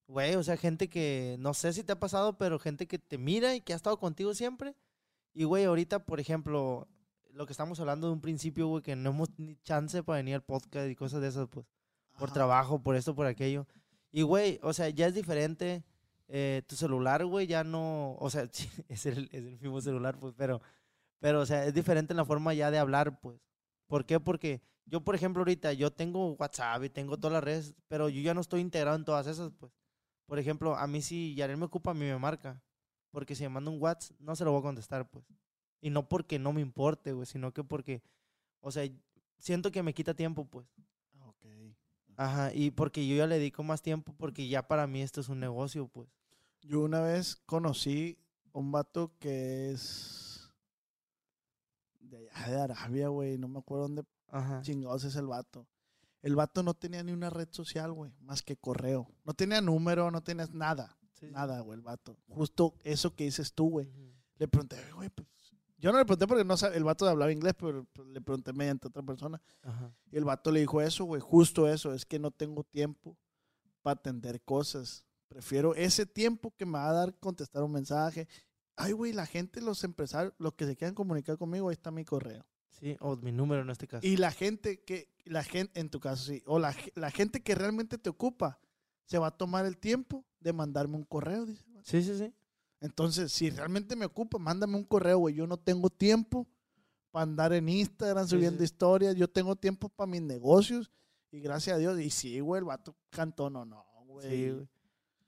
Güey, o sea, gente que, no sé si te ha pasado, pero gente que te mira y que ha estado contigo siempre. Y, güey, ahorita, por ejemplo, lo que estamos hablando de un principio, güey, que no hemos ni chance para venir al podcast y cosas de esas, pues. Por Ajá. trabajo, por esto, por aquello. Y, güey, o sea, ya es diferente. eh, tu celular, güey, ya no. O sea, es el, es el mismo celular, pues, pero. Pero, o sea, es diferente en la forma ya de hablar, pues. ¿Por qué? Porque yo, por ejemplo, ahorita yo tengo WhatsApp y tengo todas las redes, pero yo ya no estoy integrado en todas esas, pues. Por ejemplo, a mí si Yarel me ocupa, a mí me marca. Porque si me manda un WhatsApp, no se lo voy a contestar, pues. Y no porque no me importe, güey, sino que porque, o sea, siento que me quita tiempo, pues. Ah, Ok. Ajá, y porque yo ya le dedico más tiempo, porque ya para mí esto es un negocio, pues. Yo una vez conocí un vato que es de allá de Arabia, güey. No me acuerdo dónde Ajá. chingados es el vato. El vato no tenía ni una red social, güey, más que correo. No tenía número, no tenía nada. Sí. Nada, güey, el vato. Justo eso que dices tú, güey. Le pregunté, güey, pues. Yo no le pregunté porque no el vato hablaba inglés, pero pues, le pregunté mediante otra persona. Ajá. Y el vato le dijo eso, güey, justo eso. Es que no tengo tiempo para atender cosas. Prefiero ese tiempo que me va a dar contestar un mensaje. Ay, güey, la gente, los empresarios, los que se quieran comunicar conmigo, ahí está mi correo. Sí, o mi número en este caso. Y la gente que, la gente, en tu caso sí, o la, la gente que realmente te ocupa, se va a tomar el tiempo de mandarme un correo, dice. Sí, sí, sí. Entonces, si realmente me ocupa, mándame un correo, güey. Yo no tengo tiempo para andar en Instagram Sí, subiendo sí. historias. Yo tengo tiempo para mis negocios. Y gracias a Dios. Y sí, güey, el vato cantó, no, no, güey. Sí, güey.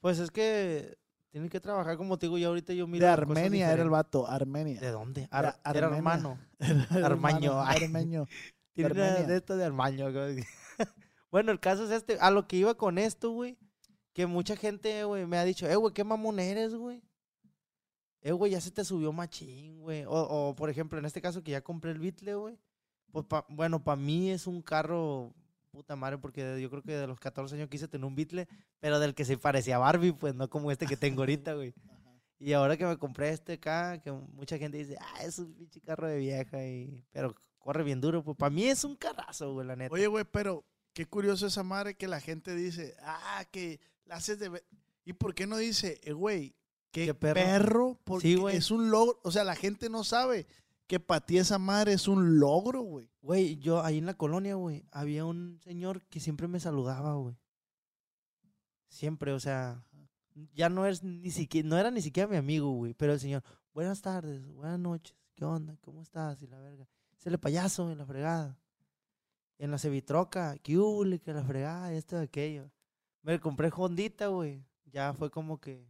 Pues es que tienen que trabajar como te digo, yo ahorita yo miro de Armenia era el vato, Armenia. ¿De dónde? Ar- era hermano. Armaño. Armeño. Tiene de estas de Armaño. bueno, el caso es este. A lo que iba con esto, güey. Que mucha gente, güey, me ha dicho, eh, güey, qué mamón eres, güey. Eh, güey, ya se te subió machín, güey. O, o, por ejemplo, en este caso que ya compré el Beatle, güey. Pues, pa- bueno, para mí es un carro puta madre, porque yo creo que de los 14 años quise tener un Beatle, pero del que se parecía a Barbie, pues no como este que tengo ahorita, güey. Y ahora que me compré este acá, que mucha gente dice, ah, es un pinche carro de vieja, y... pero corre bien duro, pues para mí es un carrazo, güey, la neta. Oye, güey, pero qué curioso esa madre que la gente dice, ah, que la haces de... ve-". ¿Y por qué no dice, eh, güey, qué, Qué perro? perro. Porque Sí, güey. es un logro. O sea, la gente no sabe que para ti esa madre es un logro, güey. Güey, yo ahí en la colonia, güey, había un señor que siempre me saludaba, güey. Siempre, o sea, ya no es ni siquiera, no era ni siquiera mi amigo, güey, pero el señor, buenas tardes, buenas noches, ¿qué onda? ¿Cómo estás? Y la verga. Es el payaso en la fregada. En la cevitroca, que hule, que la fregada, esto aquello. Me compré Hondita, güey. Ya fue como que.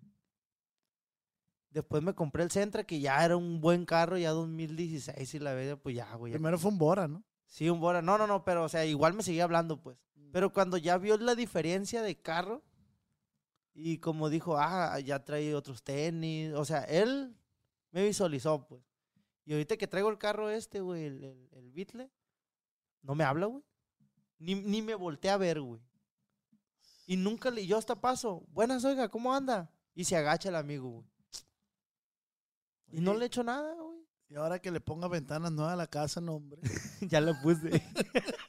Después me compré el Centra, que ya era un buen carro, ya 2016 y la verga, pues ya, güey. Primero fue un Bora, ¿no? Sí, un Bora. No, no, no, pero o sea, igual me seguía hablando, pues. Pero cuando ya vio la diferencia de carro y como dijo, ah, ya trae otros tenis, o sea, él me visualizó, pues. Y ahorita que traigo el carro este, güey, el, el, el Beatle, no me habla, güey. Ni, ni me voltea a ver, güey. Y nunca le, yo hasta paso, buenas, oiga, ¿cómo anda? Y se agacha el amigo, güey. Y no le echo nada, güey. Y ahora que le ponga ventanas nuevas a la casa, no, hombre. ya le puse.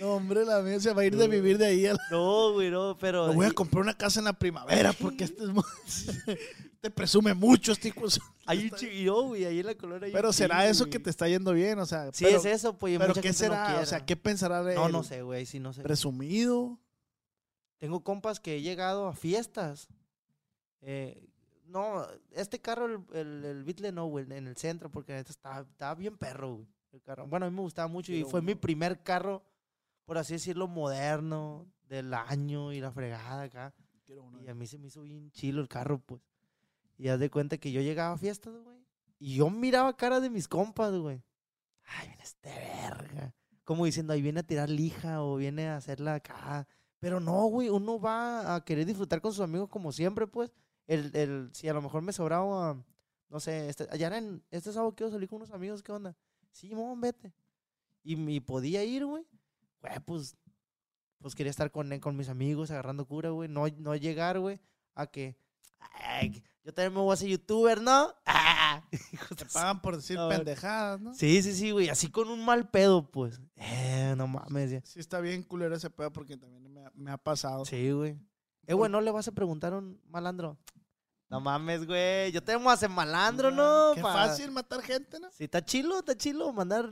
No, hombre, la mía se va a ir de vivir de ahí. a la- no, güey, no, pero... Me voy a comprar una casa en la primavera porque este es... te presume mucho, este hijo un chiquillo, güey, ahí en la colonia. hay Pero será eso güey. que te está yendo bien, o sea... Sí, pero, es eso, pues. Pero ¿qué no será? o sea. ¿qué pensará de No, él? no sé, güey, sí, no sé. Presumido. Tengo compas que he llegado a fiestas. Eh, no, este carro, el, el, el Beatle no, güey, en el centro, porque estaba, estaba bien perro, güey. El carro. Bueno, a mí me gustaba mucho y fue mi primer carro, por así decirlo, moderno, del año y la fregada acá. Y a mí se me hizo bien chilo el carro, pues. Y haz de cuenta que yo llegaba a fiestas, güey. Y yo miraba cara de mis compas, güey. Ay, viene este verga. Como diciendo, ahí viene a tirar lija o viene a hacerla acá. Pero no, güey, uno va a querer disfrutar con sus amigos como siempre, pues. El, el, si a lo mejor me sobraba, no sé, este, allá en este sábado quiero salir con unos amigos, ¿qué onda? Sí, mon, vete. Y, y podía ir, güey. Güey, pues, pues quería estar con, con mis amigos agarrando cura, güey. No, no llegar, güey, a que, ay, yo también me voy a hacer youtuber, ¿no? Ah, Te pagan por decir pendejadas, ¿no? Sí, sí, sí, güey. Así con un mal pedo, pues. Eh, no mames. ya. Sí está bien culero ese pedo porque también me ha, me ha pasado. Sí, güey. Eh, güey, ¿no le vas a preguntar a un malandro? No mames, güey. Yo te a hacer malandro, ¿no? Qué Pa- fácil matar gente, ¿no? Sí, está chilo, está chilo mandar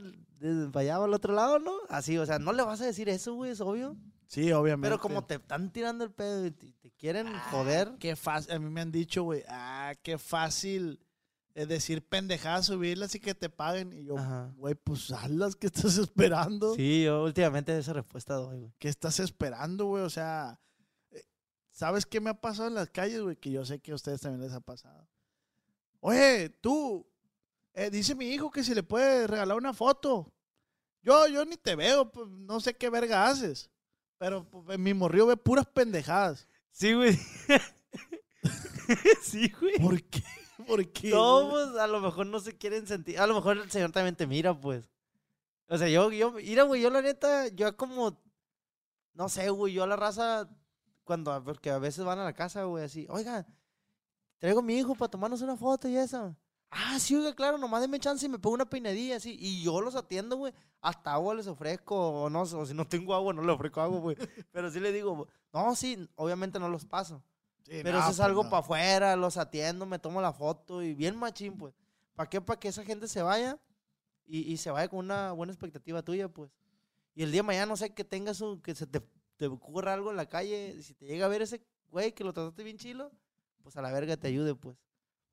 para allá al otro lado, ¿no? Así, o sea, no le vas a decir eso, güey, es obvio. Sí, obviamente. Pero como te están tirando el pedo y te, te quieren Ah, joder. Qué fácil. A mí me han dicho, güey, ah, qué fácil es decir pendejadas, subirlas y que te paguen. Y yo, güey, pues hazlas, ¿qué estás esperando? Sí, yo últimamente esa respuesta doy, güey. ¿Qué estás esperando, güey? O sea, eh, ¿sabes qué me ha pasado en las calles, güey? Que yo sé que a ustedes también les ha pasado. Oye, tú, eh, dice mi hijo que si le puede regalar una foto. Yo, yo ni te veo, pues, no sé qué verga haces. Pero pues, mi morrillo ve puras pendejadas. Sí, güey. sí, güey. ¿Por qué? ¿Por qué? No, pues a lo mejor no se quieren sentir. A lo mejor el señor también te mira, pues. O sea, yo, yo, mira, güey, yo la neta, yo como, no sé, güey, yo a la raza, cuando, porque a veces van a la casa, güey, así, oiga, traigo a mi hijo para tomarnos una foto y eso. Ah, sí, oiga, claro, nomás denme chance y me pongo una peinadilla, así. Y yo los atiendo, güey. Hasta agua les ofrezco, o no, o si no tengo agua, no le ofrezco agua, güey. Pero sí le digo, no, sí, obviamente no los paso. Sí, Pero no, eso es pues, algo no. para afuera, los atiendo, me tomo la foto y bien machín, pues. ¿Para qué? Para que esa gente se vaya y, y se vaya con una buena expectativa tuya, pues. Y el día de mañana, no sé, que tengas un, que se te, te ocurra algo en la calle, si te llega a ver ese güey que lo trataste bien chilo, pues a la verga te ayude, pues.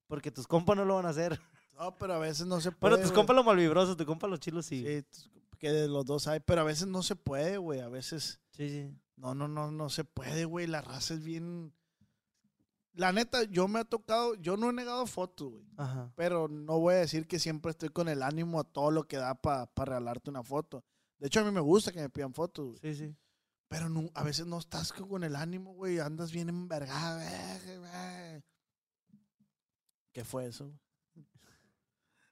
Porque tus compas no lo van a hacer. No, pero a veces no se puede. Bueno, tus güey. compas los malvibrosos, tus compas los chilos sí. Sí, que de los dos hay, pero a veces no se puede, güey. A veces. Sí, sí. No, no, no, no se puede, güey. La raza es bien. La neta, yo me ha tocado, yo no he negado fotos, güey. Ajá. Pero no voy a decir que siempre estoy con el ánimo a todo lo que da para regalarte una foto. De hecho, a mí me gusta que me pidan fotos, güey. Sí, sí. Pero no- a veces no estás co- con el ánimo, güey. Andas bien envergado. güey. ¿Qué fue eso?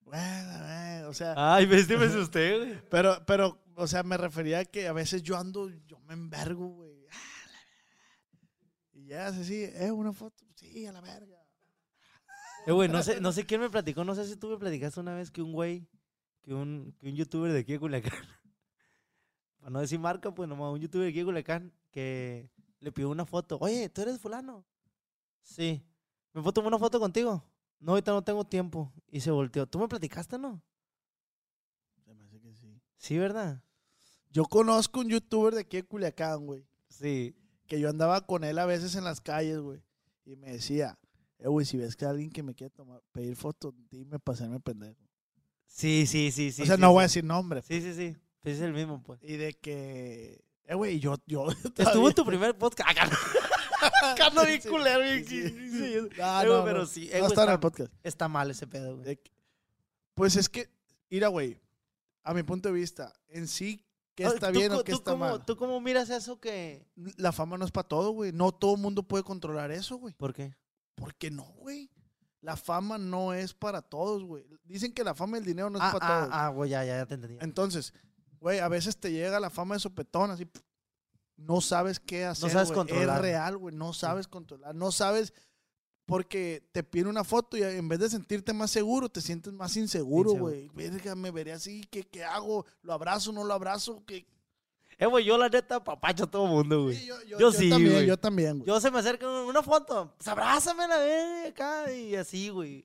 Bueno, güey, o sea, Ay, viste, me asusté, güey. pero, pero, o sea, me refería a que a veces yo ando, yo me envergo, güey. Ah. Y ya, así, ¿eh? Una foto. Sí, a la verga. Eh, güey, no sé, no sé quién me platicó, no sé si tú me platicaste una vez que un güey, que un, que un youtuber de aquí de Culiacán, para no decir marca, pues nomás un youtuber de aquí de Culiacán, que le pidió una foto. Oye, ¿tú eres fulano? Sí. ¿Me puedo tomar una foto contigo? No, ahorita no tengo tiempo. Y se volteó. ¿Tú me platicaste, no? Se me hace que sí. Sí, ¿verdad? Yo conozco un youtuber de aquí de Culiacán, güey. Sí. Que yo andaba con él a veces en las calles, güey. Y me decía, eh, güey, si ves que alguien que me quiere tomar, pedir fotos, dime para hacerme pendejo. Sí, sí, sí, sí. o sea, sí, no sí. voy a decir nombre. Sí, sí, sí. Pues es el mismo, pues. Y de que, eh, güey, yo, yo. Estuvo en tu primer podcast. No bien culero, sí, Eh, no, pero no. sí. No eh, güey, está en el está, podcast. está mal ese pedo, güey. Que- pues es que, mira, güey, a mi punto de vista, en sí, ¿qué está ¿tú bien o qué está cómo- mal? ¿Tú cómo miras eso que...? La fama no es para todo, güey. No todo el mundo puede controlar eso, güey. ¿Por qué? ¿Por qué no, güey? La fama no es para todos, güey. Dicen que la fama y el dinero no es ah, para ah, todos. ah, güey, ya, ya, ya te entendí. Entonces, güey, a veces te llega la fama de sopetón, así. No sabes qué hacer. sabes güey. controlar. Es real, güey. No sabes controlar. No sabes porque te piden una foto y en vez de sentirte más seguro, te sientes más inseguro, güey. Verga, me veré así. ¿qué, ¿Qué hago? ¿Lo abrazo? ¿No lo abrazo? ¿Qué? Eh, güey, yo la neta papacho a todo mundo, güey. Sí, yo, yo- Yo yo sí, güey. yo también, güey. Yo se me acerca una foto, pues abrázame la verga acá y así, güey.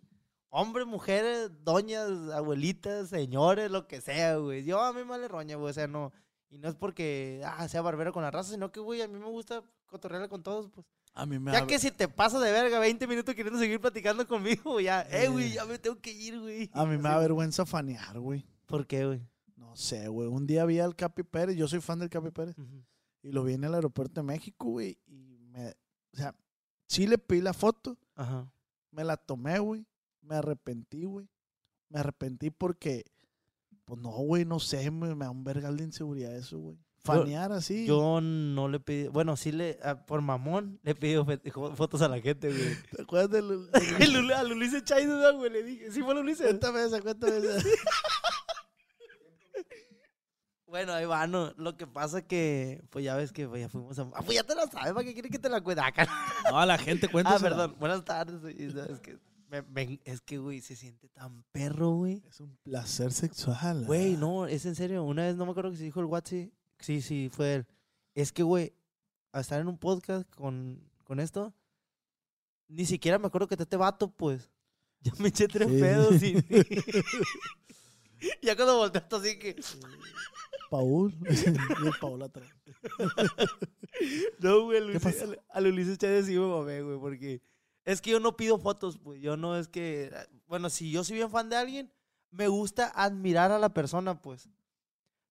Hombres, mujeres, doñas, abuelitas, señores, lo que sea, güey. Yo a mí me vale roña, güey. O sea, no. Y no es porque ah, sea barbero con la raza, sino que, güey, a mí me gusta cotorrearle con todos, pues. A mí me Ya que si te pasas de verga 20 minutos queriendo seguir platicando conmigo, ya, eh, güey, ya me tengo que ir, güey. a mí me da vergüenza fanear, güey. ¿Por qué, güey? No sé, güey. Un día vi al Capi Pérez. Yo soy fan del Capi Pérez. Y lo vi en el aeropuerto de México, güey. Y me. O sea, sí le pedí la foto. Ajá. Me la tomé, güey. Me arrepentí, güey. Me arrepentí porque. Pues no, güey, no sé. Me, me da un vergal de inseguridad eso, güey. Fanear así. Yo no le pedí, bueno, sí le, ah, por mamón, le he pedido fe- jo- fotos a la gente, güey. ¿Te acuerdas del. El Lulu- a Lulice Chaido, ¿no, güey, le dije, sí fue Lulice. Cuéntame esa, cuéntame esa. Bueno, ahí va, no, lo que pasa que, pues ya ves que pues, ya fuimos a... Ah, pues ya te la sabes, ¿para qué quieres que te la cuente? Acá. No, a la gente, Ah, cuéntame. perdón, buenas tardes. güey, no, Es que, me- me- es que, güey, se siente tan perro, güey. Es un placer sexual. Güey, ah. no, es en serio. Una vez no me acuerdo que se dijo el Watsi. Sí, sí, fue él. Es que, güey, a estar en un podcast con, con esto, ni siquiera me acuerdo que te este vato, pues. Ya me eché tres Sí. pedos y. ya cuando volteaste así que. Paul. y el Paul atrás. No, güey, a ¿Qué Luis- pasó? a Luis Ulises Chávez sí me mamé, güey, porque es que yo no pido fotos, pues. Yo no es que. Bueno, si yo soy bien fan de alguien, me gusta admirar a la persona, pues.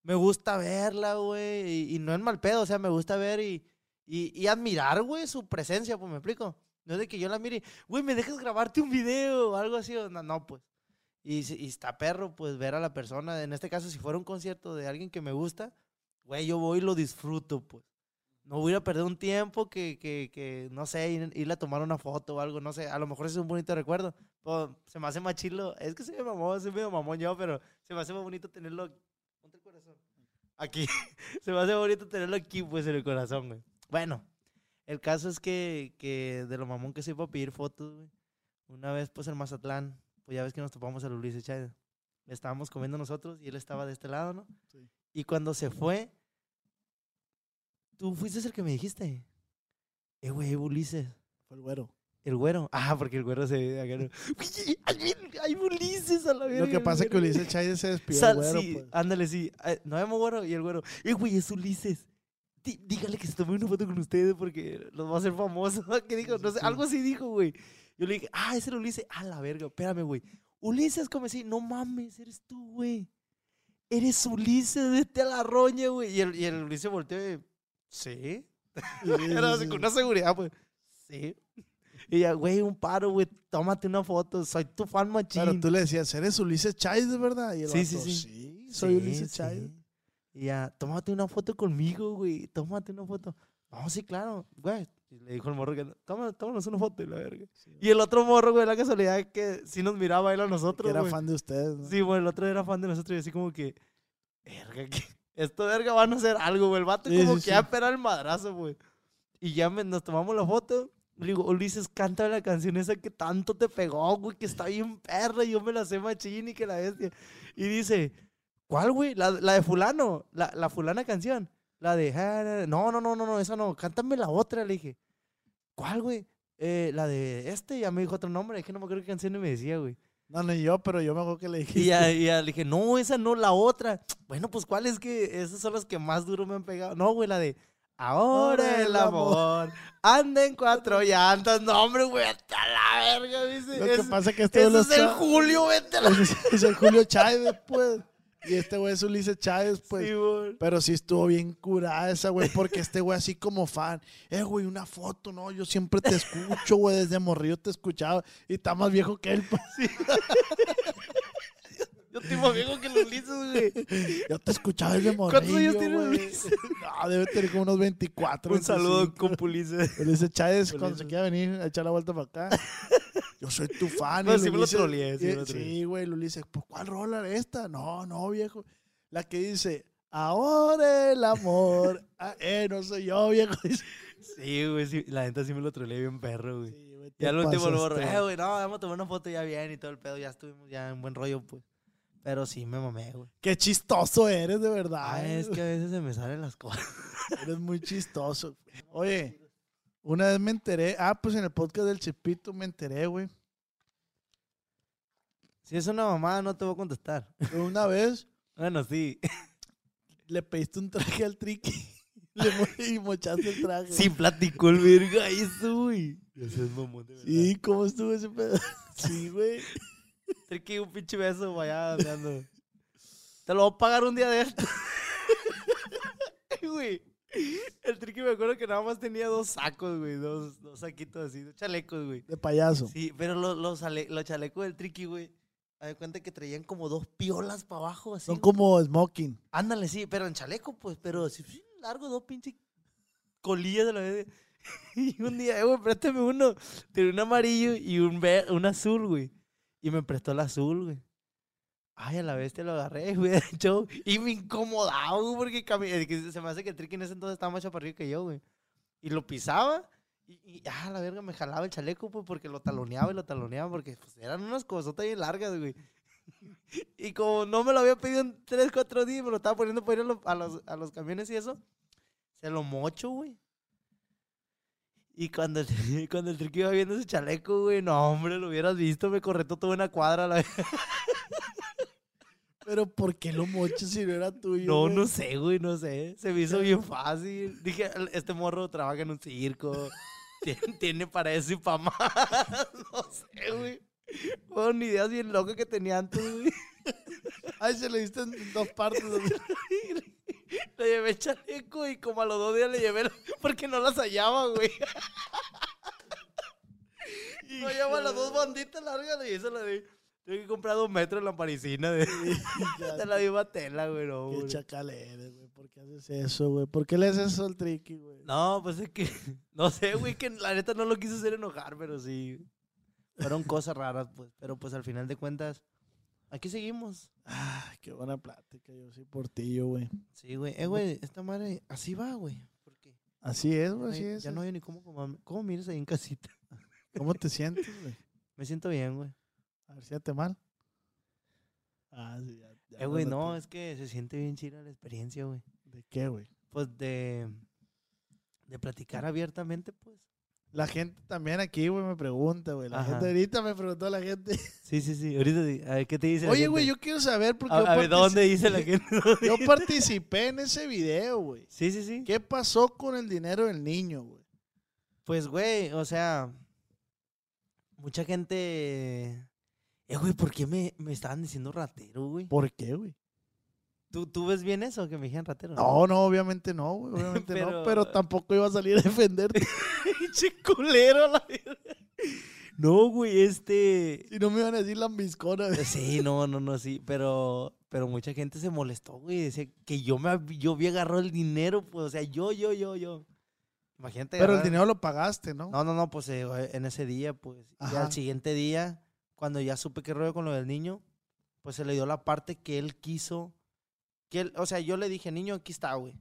Me gusta verla, güey, y, no es mal pedo, o sea, me gusta ver y, y, admirar, güey, su presencia, pues, ¿me explico? No es de que yo la mire, güey, ¿me dejas grabarte un video o algo así? No, no pues. Y, y está perro, pues, ver a la persona. En este caso, si fuera un concierto de alguien que me gusta, güey, yo voy y lo disfruto, pues. No voy a perder un tiempo que, que, que no sé, ir, irle a tomar una foto o algo, no sé. A lo mejor es un bonito recuerdo. Pero se me hace más chilo. Es que soy mamón, soy medio mamón yo, pero se me hace más bonito tenerlo. Ponte el corazón. Aquí. se me hace bonito tenerlo aquí, pues, en el corazón, güey. Bueno, el caso es que, que de lo mamón que soy para pedir fotos, güey. Una vez, pues, en Mazatlán, pues ya ves que nos topamos a Ulises Chávez. Estábamos comiendo nosotros y él estaba de este lado, ¿no? Sí. Y cuando se fue, tú fuiste el que me dijiste. Eh, güey, Ulises. Fue el güero. El güero. Ah, porque el güero se. Uy, Hay, Ulises a la verga. Lo que pasa es que. Ulises Chávez se despidió, Sal- güero, sí, pues. ándale, sí. Eh, No vemos güero y el güero. Eh, güey, es Ulises. Dí- dígale que se tome una foto con ustedes porque los va a hacer famosos. ¿Qué dijo? No sé, algo así dijo, güey. Yo le dije, ah, ese era Ulises. Ah, la verga, espérame, güey. Ulises, como así, no mames, eres tú, güey. Eres Ulises, vete a la roña, güey. Y el, y el Ulises volteó y, sí. Era así, con una seguridad, pues, sí. Y ya, güey, un paro, güey, tómate una foto, soy tu fan machín. Pero tú le decías, ¿eres Ulises Chávez de verdad? Y el Sí, sí, vato, sí. soy Sí, Ulises sí. Chávez. Y ya, tómate una foto conmigo, güey. Tómate una foto. No, sí, claro. Güey. Y le dijo el morro que, "Toma- tómanos una foto y la verga. Y el otro morro, güey, la casualidad es que sí nos miraba él a Que nosotros, era güey. fan de ustedes, ¿no? Sí, güey, el otro era fan de nosotros y así como que, verga, que esto verga van a hacer algo, güey. El vato Sí, como sí, que sí. ya espera el madrazo, güey. Y ya me- nos tomamos la foto. Le digo, Ulises, canta la canción esa que tanto te pegó, güey, que está bien perra y yo me la sé machín y que la bestia. Y dice, ¿cuál, güey? La, la de fulano, la, la fulana canción. La de, "Ah, no, no, no, no, no, esa no, cántame la otra, le dije. ¿Cuál, güey? "Eh, la de este, ya me dijo otro nombre, es que no me acuerdo qué canción me decía, güey. No, ni yo, pero yo me acuerdo que le dije. Y ya, ya le dije, no, esa no, la otra. Bueno, pues, ¿cuál es que esas son las que más duro me han pegado? No, güey, la de, ahora el amor anda en cuatro llantas. No, hombre, güey, hasta la verga, dice. Lo que Es- pasa es que este es lo el Julio, vete a la... Es- es el Julio Chávez, pues. Y este güey es Ulises Chávez, pues. Sí. Pero sí estuvo bien curada esa, güey, porque este güey así como fan, eh, güey, una foto, ¿no? Yo siempre te escucho, güey, desde morrillo te escuchaba y está más viejo que él, pues. Yo estoy más viejo que los lisos, güey. Yo te escuchaba desde morrillo, ¿Cuántos años tiene. Ulises? No, debe tener como unos 24. Un saludo 25. con Pulice. Ulises Chávez, cuando Ulises. se quiera venir a echar la vuelta para acá. Yo soy tu fan. No, sí me lo troleé, sí lo. Sí, güey, el Ulises, pues, ¿cuál rola esta? No, no, viejo. La que dice, ahora el amor. Ah, eh, no soy yo, viejo. Dice, Sí, güey, sí. La neta sí me lo troleé bien perro, güey. Sí, güey, Y te al último lo borro. Eh, güey, no, vamos a tomar una foto ya bien y todo el pedo. Ya estuvimos ya en buen rollo, pues. Pero sí me mamé, güey. Qué chistoso eres, de verdad. Ah, es que a veces se me salen las cosas. Eres muy chistoso. Oye, una vez me enteré. Ah, pues en el podcast del Chipito me enteré, güey. Si es una mamada, no te voy a contestar. Una vez Bueno, sí. le pediste un traje al triqui le mo- y mochaste el traje. Sí, platicó el verga eso, güey. Ese es mamón, de verdad. Sí, ¿cómo estuvo ese pedo? Sí, güey. Triqui, un pinche beso, vaya, andando. Te lo voy a pagar un día de esto. Güey. El triqui me acuerdo que nada más tenía dos sacos, güey. Dos, dos saquitos así, dos chalecos, güey. De payaso. Sí, pero los, los, ale- los chalecos del triqui, güey. Haz de cuenta que traían como dos piolas para abajo, así. Son como smoking. Ándale, sí, pero en chaleco, pues, pero así, sí, largo, dos pinches colillas de la vez. Y un día, eh, güey, préstame uno. Tenía un amarillo y un, ver- un azul, güey. Y me prestó el azul, güey. Ay, a la vez te lo agarré, güey, de hecho. Y me incomodaba, güey, porque eh, se me hace que el triqui en ese entonces estaba más chaparrillo que yo, güey. Y lo pisaba. Y, y, ah, la verga, me jalaba el chaleco, pues, porque lo taloneaba y lo taloneaba, porque pues, eran unas cosotas bien largas, güey. Y como no me lo había pedido en 3, 4 días, me lo estaba poniendo para ir a, lo- a los, camiones y eso, se lo mocho, güey. Y cuando el, cuando iba viendo ese chaleco, güey, no, hombre, lo hubieras visto, me corretó toda una cuadra. La... Pero ¿por qué lo mochas si no era tuyo? No, güey? no sé, güey, no sé. Se me hizo bien fácil. Dije, "El- este morro trabaja en un circo. Tiene, tiene para eso y para más. No sé, güey. Fueron ideas bien locas que tenía antes, güey. Ay, se le diste en dos partes. Le llevé chaleco y como a los dos días le llevé porque no las hallaba, güey. No hallaba las dos banditas largas y eso la di. Tengo que comprar dos metros en la parisina de, de la misma tela, güey. No, Qué chacal eres, güey. ¿Por qué haces eso, güey? ¿Por qué le haces eso al triqui, güey? No, pues es que, no sé, güey, que la neta no lo quise hacer enojar, pero sí. Fueron cosas raras, pues. Pero pues al final de cuentas, aquí seguimos. Ah, qué buena plática. Yo sí por ti, yo, güey. Sí, güey. Eh, güey, esta madre, así va, güey. ¿Por qué? Así es, güey, así es. ya no hay ni cómo, cómo, cómo mires ahí en casita. ¿Cómo te sientes, güey? Me siento bien, güey. A ver, siéntate mal. Ah, sí, ya. ya Eh, güey, no, es que se siente bien chida la experiencia, güey. ¿De qué, güey? Pues de, de platicar abiertamente, pues. La gente también aquí, güey, me pregunta, güey. La Ajá. gente ahorita me preguntó la gente. Sí, sí, sí. Ahorita, a ver, ¿qué te dice Oye, güey, yo quiero saber porque A, yo, a ver, ¿dónde dice la gente? yo participé en ese video, güey. sí, sí, sí. ¿Qué pasó con el dinero del niño, güey? Pues, güey, o sea, mucha gente... Eh, güey, ¿por qué me, me estaban diciendo ratero, güey? ¿Por qué, güey? ¿Tú, ¿Tú ves bien eso, que me dijeron ratero? No, no, obviamente no, güey. Obviamente Pero- no. Pero tampoco iba a salir a defenderte. Pinche culero, la. No, güey, este... si no me iban a decir lambiscona. güey. Sí, no, no, no, sí, pero, pero mucha gente se molestó, güey, decía que yo me yo había agarrado el dinero, pues, o sea, yo, yo, yo, yo. Imagínate. Pero el dinero lo pagaste, ¿no? No, no, no, pues eh, en ese día, pues, y Ajá. al siguiente día, cuando ya supe qué rollo con lo del niño, pues se le dio la parte que él quiso, que él, o sea, yo le dije, niño, aquí está, güey.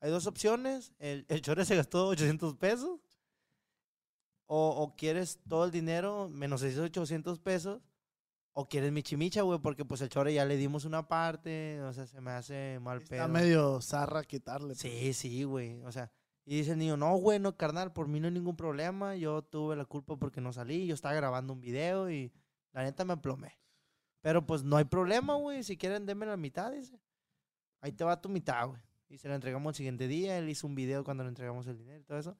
Hay dos opciones, el, el chore se gastó 800 pesos, o, o quieres todo el dinero menos esos 800 pesos, o quieres mi chimicha, güey, porque pues el chore ya le dimos una parte, o sea, se me hace mal Está pedo. medio zarra quitarle. pues. Sí, sí, güey. O sea, y dice el niño, no, güey, no, carnal, por mí no hay ningún problema. Yo tuve la culpa porque no salí. Yo estaba grabando un video y la neta me plomé. Pero pues no hay problema, güey. Si quieren, denme la mitad, dice. Ahí te va tu mitad, güey. Y se la entregamos el siguiente día. Él hizo un video cuando le entregamos el dinero y todo eso.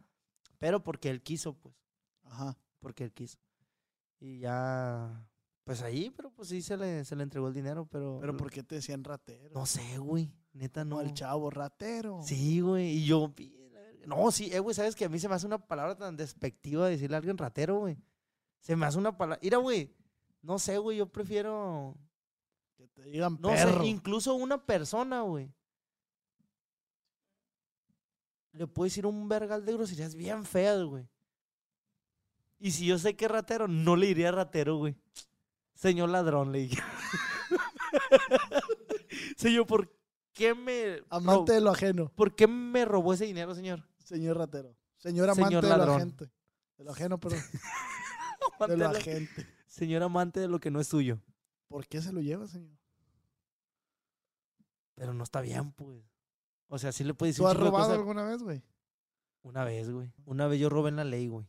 Pero porque él quiso, pues. Ajá. Porque él quiso. Y ya, pues ahí, pero pues sí se le, se le entregó el dinero, pero... Pero ¿por qué te decían ratero? No sé, güey. Neta, No, el chavo ratero. Sí, güey. Y yo. No, sí, eh, güey, sabes que a mí se me hace una palabra tan despectiva decirle a alguien ratero, güey. Se me hace una palabra. Mira, güey, no sé, güey, yo prefiero. Que te digan No perro. sé, incluso una persona, güey. Le puedo decir un vergal de groserías bien feas, güey. Y si yo sé que es ratero, no le diría ratero, güey. Señor ladrón, le dije. señor, ¿por qué me. Amante de lo ajeno. ¿Por qué me robó ese dinero, señor? Señor ratero. Señor amante Señor de lo ladrón. agente. De lo ajeno, perdón. De lo agente. Señor amante de lo que no es suyo. ¿Por qué se lo lleva, señor? Pero no está bien, pues. O sea, sí le puede decir ¿Tú has robado cosas. alguna vez, güey? Una vez, güey. Una vez yo robé en la ley, güey.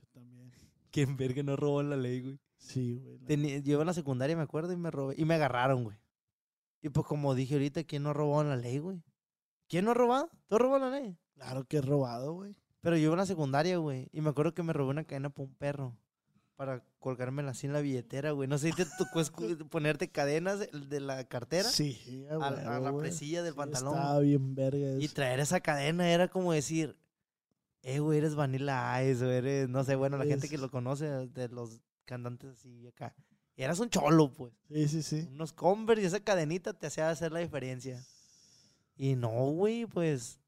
Yo también. ¿Quién verga no robó en la ley, güey? Sí, güey. la- yo en la secundaria, me acuerdo, y me robé. Y me agarraron, güey. Y pues como dije ahorita, ¿quién no ha robado en la ley, güey? ¿Quién no ha robado? ¿Tú has robado en la ley? Claro que he robado, güey. Pero yo iba en la secundaria, güey. Y me acuerdo que me robé una cadena por un perro. Para colgármela así en la billetera, güey. No sé si te tocó ponerte cadenas de- la cartera Sí, a, a la güey. presilla del Sí, pantalón. Estaba bien verga Y eso. traer esa cadena era como decir, eh, güey, eres Vanilla Ice, o eres, no sé, bueno, la gente que Es- lo conoce, de los cantantes así acá. Eras un cholo, pues. Sí, sí, sí. Unos Converse y esa cadenita te hacía hacer la diferencia. Y no, güey, pues.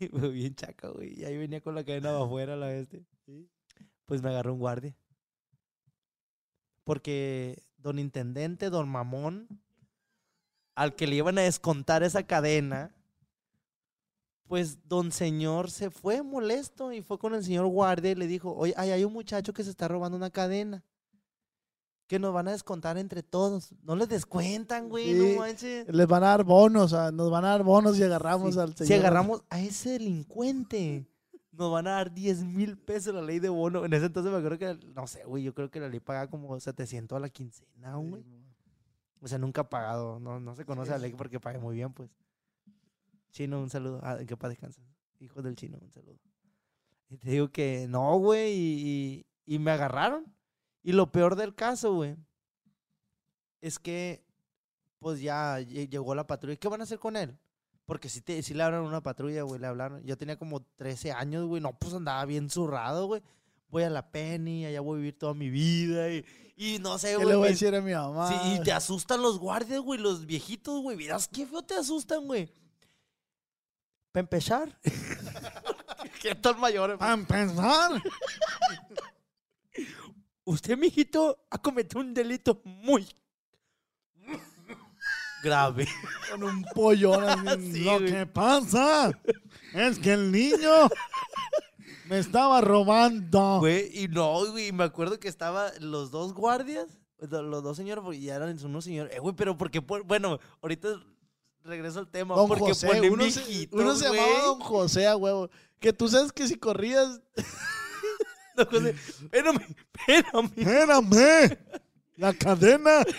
bien chaca, güey. Y ahí venía con la cadena para afuera la bestia. Sí. Pues me agarró un guardia. Porque don intendente, don mamón, al que le iban a descontar esa cadena, pues don señor se fue molesto y fue con el señor guardia y le dijo, oye, ay, hay un muchacho que se está robando una cadena. Que nos van a descontar entre todos. No les descuentan, güey, Sí. no manches. Les van a dar bonos, sea, nos van a dar bonos si agarramos Sí, al señor. Si agarramos a ese delincuente, nos van a dar 10 mil pesos la ley de bono. En ese entonces me acuerdo que, no sé, güey, yo creo que la ley pagaba como 700 a la quincena, güey. O sea, nunca ha pagado. No, no se conoce la ley porque pague muy bien, pues. Chino, un saludo. Ah, que paz descanse. Hijo del chino, un saludo. Y te digo que no, güey, y, y- y me agarraron. Y lo peor del caso, güey, es que, pues ya lle- llegó la patrulla. ¿Qué van a hacer con él? Porque si, te, si le hablaron una patrulla, güey, le hablaron. Yo tenía como 13 años, güey. No, pues andaba bien zurrado, güey. Voy a la Penny, allá voy a vivir toda mi vida. Y, y no sé, ¿Qué güey. le voy a decir a mi mamá? Sí, y te asustan los guardias, güey, los viejitos, güey. Miras qué feo te asustan, güey. Para empezar. ¿Qué tal mayor? Para empezar, Usted, mijito, ha cometido un delito muy grave. con un así, Sí, Lo güey. que pasa es que el niño me estaba robando. Güey, y no, güey, me acuerdo que estaban los dos guardias, los dos señores, porque ya eran unos señores. Eh, güey, pero porque, bueno, ahorita regreso al tema. Don porque José, ponen uno se, uno se llamaba Don José a huevo. Que tú sabes que si corrías Don José, espérame, espérame. ¡Espérame! ¡La cadena!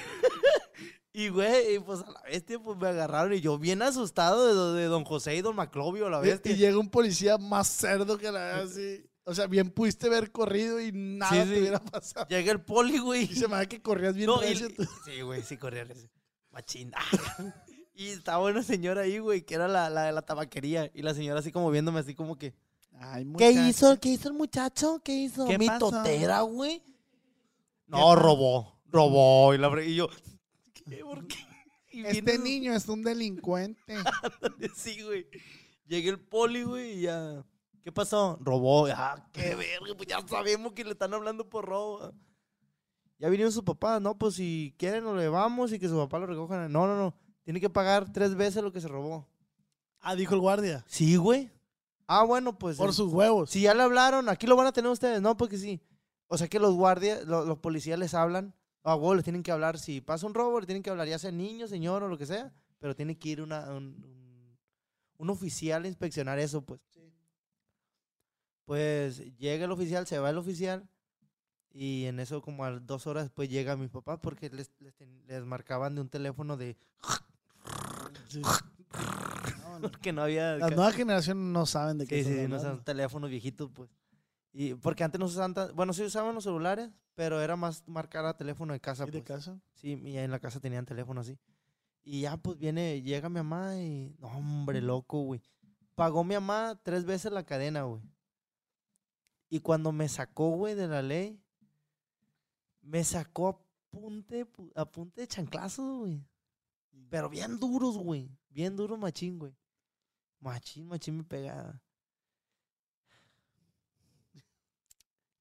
Y, güey, pues a la bestia, pues me agarraron y yo bien asustado de, de Don José y Don Maclovio, la bestia. y llega un policía más cerdo que la así. O sea, bien pudiste haber corrido y nada Sí, te hubiera pasado. Llega el poli, güey. Y se me da que corrías bien No, recio sí, güey, sí corría recio. Machín. y estaba una señora ahí, güey, que era la, la de la tabaquería. Y la señora así como viéndome, así como que... Ay, ¿Qué hizo? ¿Qué hizo el muchacho? ¿Qué hizo? ¿Qué Mi pasó? totera, güey. No, robó. Robó. Y, la, y yo... ¿Qué? ¿Por qué? Y Este viene- niño es un delincuente. Sí, güey. Llegué el poli, güey, y ya. ¿Qué pasó? Robó. Ah, qué verga, pues ya sabemos que le están hablando por robo. Ya vinieron sus papás, ¿no? Pues si quieren lo llevamos y que su papá lo recojan. No, no, no. Tiene que pagar tres veces lo que se robó. Ah, dijo el guardia. Sí, güey. Ah, bueno, pues. Por eh, sus huevos. Si ya le hablaron, aquí lo van a tener ustedes. No, porque sí. O sea que los guardias, lo- los, policías les hablan. A huevo les tienen que hablar. Si pasa un robo, le tienen que hablar, ya sea niño, señor o lo que sea. Pero tiene que ir una, un, un- oficial a inspeccionar eso, pues. Pues llega el oficial, se va el oficial. Y en eso, como a dos horas después, llega mi papá porque les, les, marcaban de un teléfono de. Sí. Porque no había. Las nuevas generaciones no saben de qué Sí, sí, no son teléfonos viejitos, pues. Y porque antes no se usaban tan- bueno, sí usaban los celulares, pero era más marcar a teléfono de casa, ¿Y de pues. casa? Sí, y en la casa tenían teléfono así. Y ya, pues viene, llega mi mamá y. No, hombre, loco, güey. Pagó mi mamá tres veces la cadena, güey. Y cuando me sacó, güey, de la ley, me sacó a punte, pu- a punte de chanclazos, güey. Pero bien duros, güey. Bien duros, machín, güey. Machín, machín me pegaba.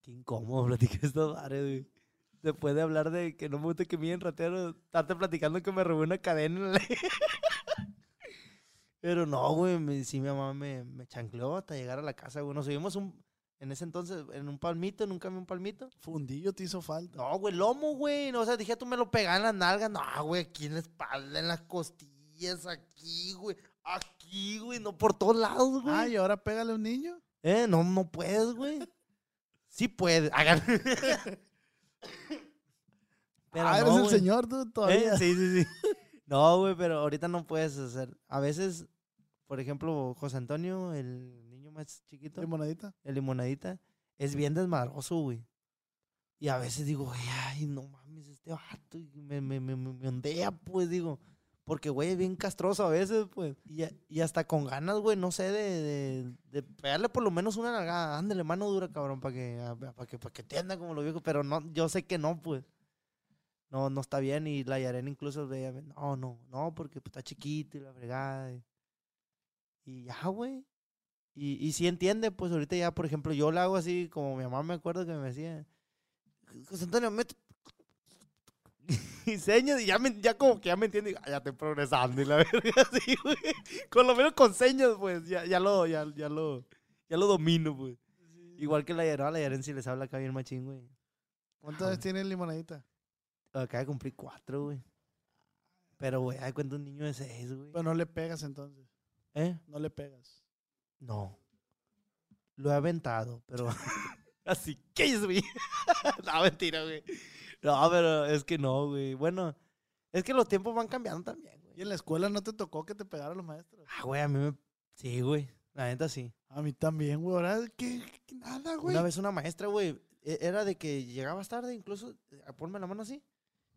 Qué incómodo platicar estos bares, güey. Después de hablar de que no me gusta que digan ratero, estarte platicando que me robé una cadena. Pero no, güey, me- sí mi mamá me, me chancleó hasta llegar a la casa, güey. Nos subimos un, en ese entonces en un palmito, en un camión palmito. Fundillo te hizo falta. No, güey, lomo, güey. No, o sea, dije, tú me lo pegas en las nalgas. No, güey, aquí en la espalda, en las costillas, aquí, güey. Aquí, güey, no por todos lados, güey. Ah, y ahora pégale a un niño. Eh, no, no puedes, güey. Sí puedes. Hagan. Pero ah, no, eres el güey. señor tú todavía. Eh, Sí, sí, sí. No, güey, pero ahorita no puedes hacer. A veces, por ejemplo, José Antonio, el niño más chiquito, Limonadita. el limonadita, es bien desmadroso, güey. Y a veces digo, "Güey, ay, no mames, este vato. y me, me, me, me- me ondea, pues, digo. Porque, güey, es bien castroso a veces, pues. Y, y hasta con ganas, güey, no sé, de, de, de pegarle por lo menos una nalgada. Ándale, mano dura, cabrón, para que, para que, para que entienda como lo viejo. Pero no, yo sé que no, pues. No, no está bien. Y la Yaren incluso veía, no, no, no, porque pues, está chiquito y la fregada. Y, ya, güey. Y, y sí entiende, pues ahorita ya, por ejemplo, yo lo hago así, como mi mamá me acuerdo que me decía, José Antonio, mete... y señas, y ya, me, ya como que ya me entiende, y, "Ah, ya estoy progresando y la verga, así, güey. Con lo menos con señas, pues, ya, ya lo, ya, ya lo, ya lo domino, pues. Igual que la Yaren, a la Yaren si les habla acá bien machín, güey. ¿Cuántas Ah, veces tiene limonadita? Acaba de cumplir cuatro, güey. Pero, güey, hay cuenta un niño de seis, güey. Pero no le pegas entonces. ¿Eh? No le pegas. No. Lo he aventado, pero. Así que es, güey. no, mentira, güey. No, pero es que no, güey. Bueno, es que los tiempos van cambiando también, ¿Y güey. en la escuela no te tocó que te pegaran los maestros? Ah, güey, a mí me. Sí, güey. La neta sí. A mí también, güey. Ahora, ¿qué? qué Nada, güey. Una vez una maestra, güey, e- era de que llegabas tarde, incluso, eh, a ponme la mano así,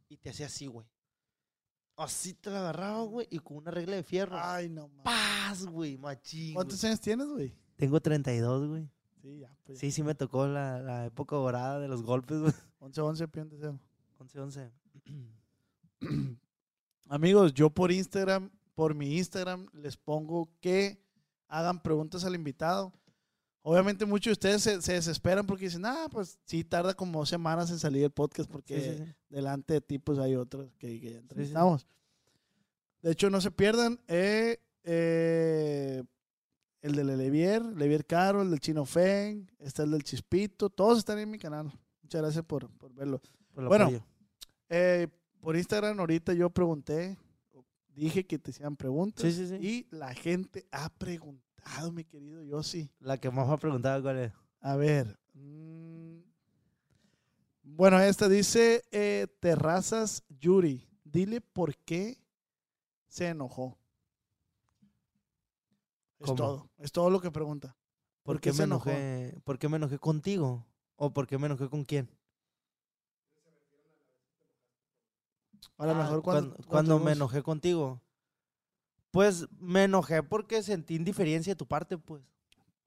y te hacía así, güey. Así te la agarraba, güey, y con una regla de fierro. Ay, no mames. ¡Paz, güey! Machín. ¿Cuántos güey. años tienes, güey? Tengo 32, güey. Sí, ya, pues. Sí, sí me tocó la, la época dorada de los golpes, güey. 11, 11, pion deseo. 11, 11. Amigos, yo por Instagram, por mi Instagram, les pongo que hagan preguntas al invitado. Obviamente muchos de ustedes se, se desesperan porque dicen, ah, pues sí, tarda como semanas en salir el podcast porque Sí, sí, sí. delante de ti pues hay otros que, que ya entrevistamos. De hecho, no se pierdan eh, eh, el del Levier, Levier Caro, el del Chino Feng, está el del Chispito, todos están en mi canal. Muchas gracias por, por verlo. Por Bueno. Eh, por Instagram ahorita yo pregunté, dije que te hicieran preguntas Sí, sí, sí. y la gente ha preguntado, mi querido Yossi. La que más me ha preguntado cuál es. A ver, Mm. Bueno, esta dice eh, Terrazas Yuri. Dile por qué se enojó. Es ¿Cómo? todo. Es todo lo que pregunta. ¿Por, ¿Por qué, qué me se enojó? enojé? ¿Por qué me enojé contigo? ¿O por qué me enojé con quién? A lo Ah, mejor cuando, cuando, cuando me enojé contigo. Pues me enojé porque sentí indiferencia de tu parte, pues.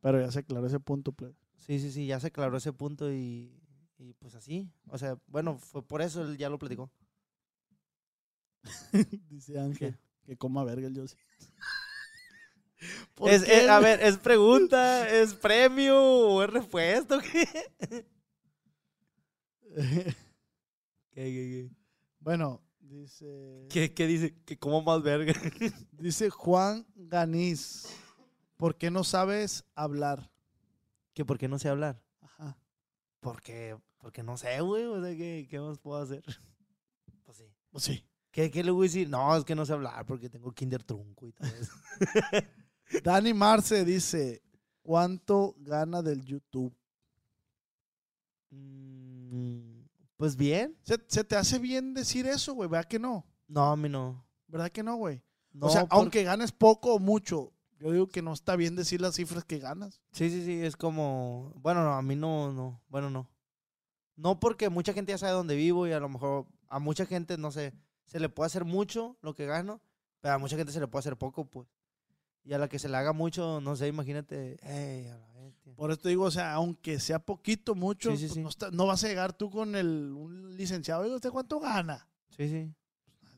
Pero ya se aclaró ese punto, plebe. Sí, sí, sí, ya se aclaró ese punto y, y pues así. O sea, bueno, fue por eso él ya lo platicó. Dice Ángel que coma verga el Yossi. Es, eh, a ver, ¿es pregunta? ¿Es premio? ¿O es respuesta? o ¿Qué? ¿Qué, qué, bueno, dice, qué? ¿Qué- qué dice? Que como más verga. dice Juan Ganiz. ¿Por qué no sabes hablar? ¿Que por qué no sé hablar? Ajá. Porque, porque no sé, güey. O sea, ¿qué, qué más puedo hacer? Pues sí. Pues sí. ¿Qué, ¿Qué le voy a decir? No, es que no sé hablar porque tengo kinder trunco y todo eso. Dani Marce dice, ¿cuánto gana del YouTube? Mm, pues bien. ¿Se, se te hace bien decir eso, güey? ¿Verdad que no? No, a mí no. ¿Verdad que no, güey? No, o sea, por- aunque ganes poco o mucho, yo digo que no está bien decir las cifras que ganas. Sí, sí, sí, es como... Bueno, no, a mí no, no. Bueno, no. No porque mucha gente ya sabe dónde vivo y a lo mejor a mucha gente, no sé, se le puede hacer mucho lo que gano, pero a mucha gente se le puede hacer poco, pues. Y a la que se le haga mucho, no sé, imagínate, ey, a la bestia. Por esto digo, o sea, aunque sea poquito, mucho, Sí, sí, pues sí. No, está- no vas a llegar tú con el, un licenciado. Oiga, ¿usted cuánto gana? Sí, sí.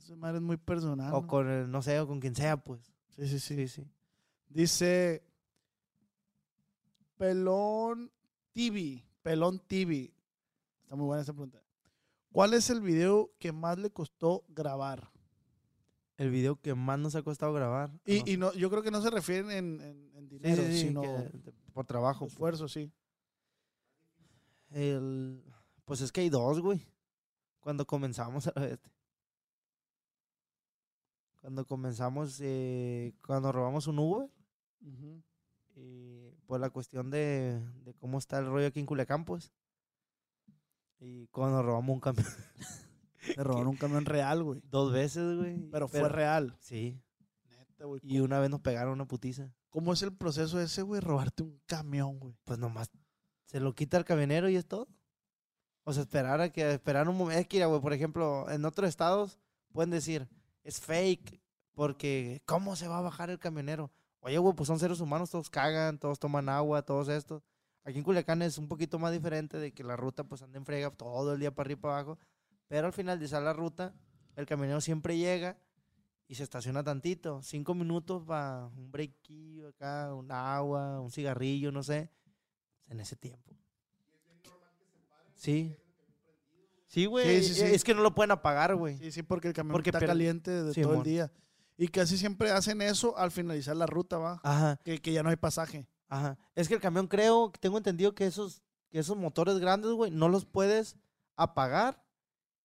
Esa madre es muy personal. O ¿no? con el, no sé, o con quien sea, pues. Sí, sí, sí. Sí, sí. Dice Pelón TV. Pelón TV. Está muy buena esa pregunta. ¿Cuál es el video que más le costó grabar? El video que más nos ha costado grabar. Y, no y no, yo creo que no se refieren en, en- dinero, sí, sí, sino que por trabajo. pues. esfuerzo, sí. El, pues es que hay dos, güey. Cuando comenzamos a la vez. Cuando comenzamos, eh, cuando robamos un Uber, y por la cuestión de, de cómo está el rollo aquí en Culiacán, pues. Y cuando robamos un camión Le robaron un camión real, güey. dos veces, güey. Pero fue real. Sí. Neta, güey. Y una vez nos pegaron una putiza. ¿Cómo es el proceso ese, güey? Robarte un camión, güey. Pues nomás se lo quita el camionero y es todo. O sea, esperar a que esperar un momento. Es que, güey, por ejemplo, en otros estados pueden decir, es fake, porque ¿cómo se va a bajar el camionero? Oye, güey, pues son seres humanos, todos cagan, todos toman agua, todos estos. Aquí en Culiacán es un poquito más diferente de que la ruta pues anda en frega todo el día para arriba y para abajo. Pero al final de la ruta, el camionero siempre llega y se estaciona tantito. Cinco minutos para un breakillo acá, un agua, un cigarrillo, no sé. En ese tiempo. Sí. Sí, güey. Sí, sí, sí. Es que no lo pueden apagar, güey. Sí, sí, porque el camión Porque está per- caliente de Sí, todo el día. Y casi siempre hacen eso al finalizar la ruta, va. Ajá, Que, que ya no hay pasaje. ajá. Es que el camión creo, tengo entendido que esos, que esos motores grandes, güey, no los puedes apagar